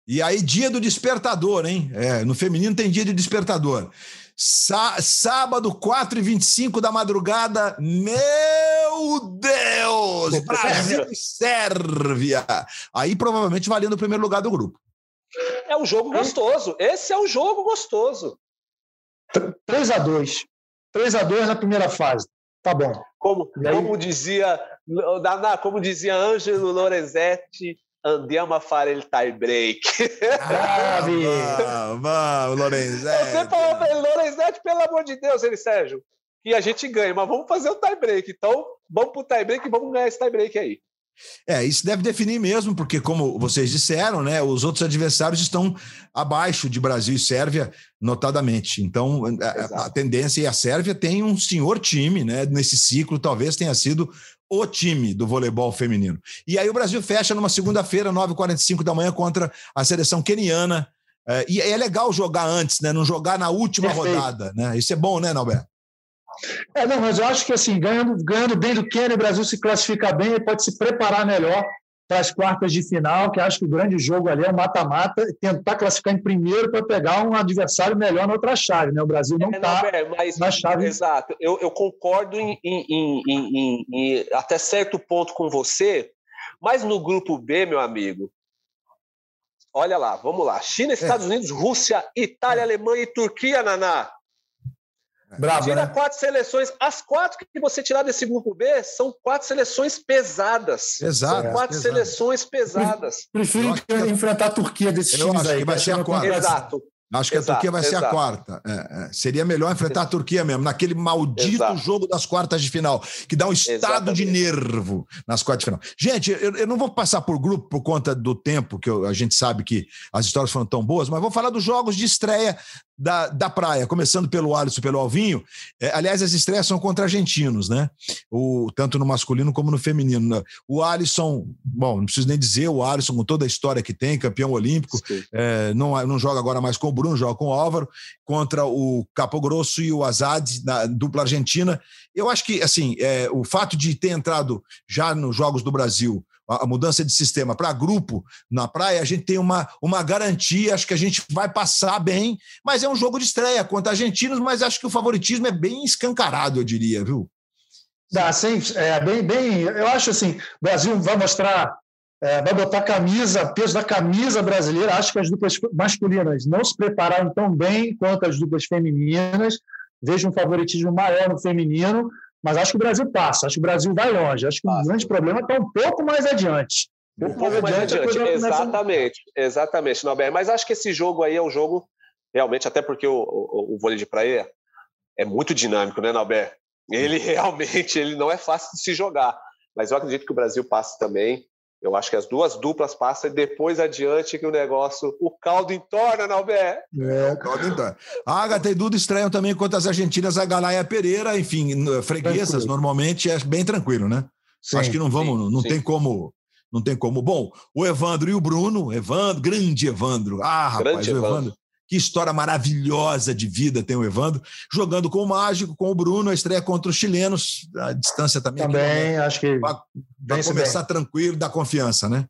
E aí, dia do despertador, hein? É, no feminino tem dia de despertador. Sá, sábado, 4 e 25 da madrugada. Meu Deus! Brasil e Sérvia. Aí, provavelmente, valendo o primeiro lugar do grupo. É um jogo gostoso. Esse é um jogo gostoso. 3 a 2 3 a 2 na primeira fase. Tá bom. Como, como dizia como dizia Ângelo Lorenzetti, andiamo a fare il tie break. Ah, vamos, Lorenzetti. Sempre falava para ele, Lorenzetti, pelo amor de Deus, ele, Sérgio, que a gente ganha, mas vamos fazer o tie break. Então, vamos pro tie break e vamos ganhar esse tie break aí. É, isso deve definir mesmo, porque, como vocês disseram, né, os outros adversários estão abaixo de Brasil e Sérvia, notadamente. Então, a, a, tendência e a Sérvia tem um senhor time, né? Nesse ciclo, talvez tenha sido o time do voleibol feminino. E aí o Brasil fecha numa segunda-feira, 9h45 da manhã, contra a seleção keniana. É, e é legal jogar antes, né? Não jogar na última Perfeito. rodada, né? Isso é bom, né, Norberto? É, não, mas eu acho que assim, ganhando, ganhando bem do Quênia, o Brasil se classifica bem e pode se preparar melhor para as quartas de final, que acho que o grande jogo ali é o mata-mata, tentar classificar em primeiro para pegar um adversário melhor na outra chave. Né? O Brasil não está é, na chave. Exato, eu, eu concordo em, em, em, em, até certo ponto com você, mas no grupo B, meu amigo, olha lá, vamos lá: China, Estados é. Unidos, Rússia, Itália, Alemanha e Turquia, Naná. Bravo, Tira né? quatro seleções. As quatro que você tirar desse grupo B são quatro seleções pesadas. Exato. São quatro exato. seleções pesadas. Prefiro enfrentar a Turquia desses times aí. vai ser a quarta. Exato. Acho que exato, a Turquia vai exato. ser a quarta. É, é. Seria melhor enfrentar exato. a Turquia mesmo, naquele maldito jogo das quartas de final, que dá um estado Exatamente. de nervo nas quartas de final. Gente, eu, eu, não vou passar por grupo por conta do tempo, que eu, a gente sabe que as histórias foram tão boas, mas vou falar dos jogos de estreia da, da praia, começando pelo Alisson pelo Alvinho. É, aliás, as estreias são contra argentinos, né? O, tanto no masculino como no feminino. O Alisson, bom, não preciso nem dizer, o Alisson, com toda a história que tem, campeão olímpico, é, não, não joga agora mais com o Bruno, joga com o Álvaro, contra o Capo Grosso e o Azad, na dupla argentina. Eu acho que, assim, é, o fato de ter entrado já nos Jogos do Brasil a mudança de sistema para grupo na praia, a gente tem uma, uma garantia, acho que a gente vai passar bem, mas é um jogo de estreia contra argentinos, mas acho que o favoritismo é bem escancarado, eu diria, viu? Dá, sim, é bem, bem. Eu acho assim, o Brasil vai mostrar, é, vai botar camisa, peso da camisa brasileira. Acho que as duplas masculinas não se prepararam tão bem quanto as duplas femininas. Vejo um favoritismo maior no feminino, mas acho que o Brasil passa, acho que o Brasil vai longe. Acho que passa. o grande problema está um pouco mais adiante. Um pouco mais adiante, exatamente, começa... exatamente, Norberto. Mas acho que esse jogo aí é um jogo, realmente, até porque o, o, o vôlei de praia é muito dinâmico, né, Norberto? Ele realmente ele não é fácil de se jogar. Mas eu acredito que o Brasil passe também. Eu acho que as duas duplas passam e depois adiante que o negócio, o caldo entorna, Nalbé. É, o caldo entorna. A Agatha e Duda estreiam também contra as argentinas, a Galaia Pereira, enfim, freguesas, tranquilo. normalmente é bem tranquilo, né? Sim, acho que não vamos, sim, não sim. tem como, não tem como. Bom, o Evandro e o Bruno, Evandro, grande Evandro. Ah, rapaz, grande o Evandro. Evandro que história maravilhosa de vida tem o Evandro. Jogando com o Mágico, com o Bruno, a estreia contra os chilenos. A distância também. Também, aqui, acho que. Vai começar bem. tranquilo, dá confiança, né?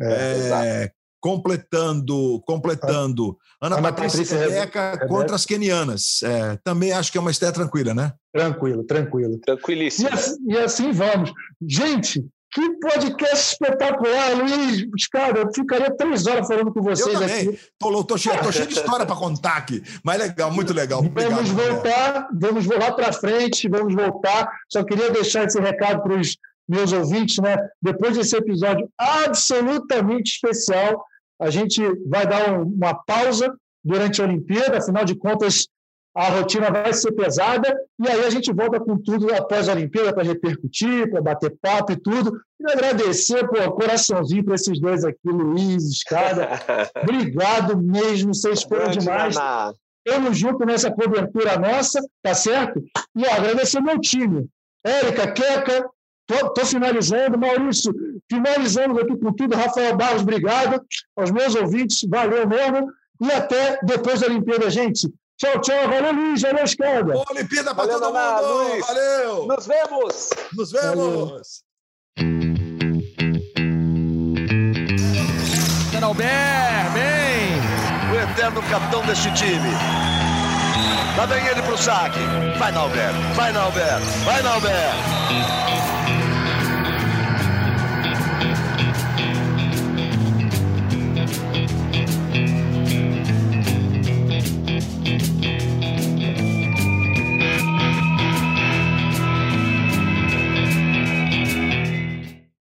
É, é, completando, completando. Ana, Ana Patrícia, Rebeca contra as quenianas. É, também acho que é uma estreia tranquila, né? Tranquilo, tranquilo. Tranquilíssimo. E assim, e assim vamos. Gente, que podcast espetacular, Luiz. Cara, eu ficaria três horas falando com vocês eu também. aqui. Tô, tô, cheio, tô cheio de história para contar aqui. Mas legal, muito legal. Obrigado, vamos voltar, vamos voltar para frente, vamos voltar. Só queria deixar esse recado para os meus ouvintes, né? Depois desse episódio absolutamente especial, a gente vai dar um, uma pausa durante a Olimpíada, afinal de contas, a rotina vai ser pesada, e aí a gente volta com tudo após a Olimpíada para repercutir, para bater papo e tudo. E agradecer, pô, coraçãozinho para esses dois aqui, Luiz, Escada. Obrigado mesmo, vocês foram demais. Tamo junto nessa cobertura nossa, tá certo? E ó, agradecer meu time. Érica, Queca, tô, tô finalizando. Maurício, finalizamos aqui com tudo. Rafael Barros, obrigado. Aos meus ouvintes, valeu mesmo. E até depois da Olimpíada, gente. Tchau, tchau. Valeu, Luiz. Valeu, Escada. Boa Olimpíada para todo mundo. Luiz. Valeu. Nos vemos. Nos vemos. Albert, bem. O eterno capitão deste time. Lá vem ele pro saque. Vai, Nalber. Vai, Nalber. Vai, Nalber.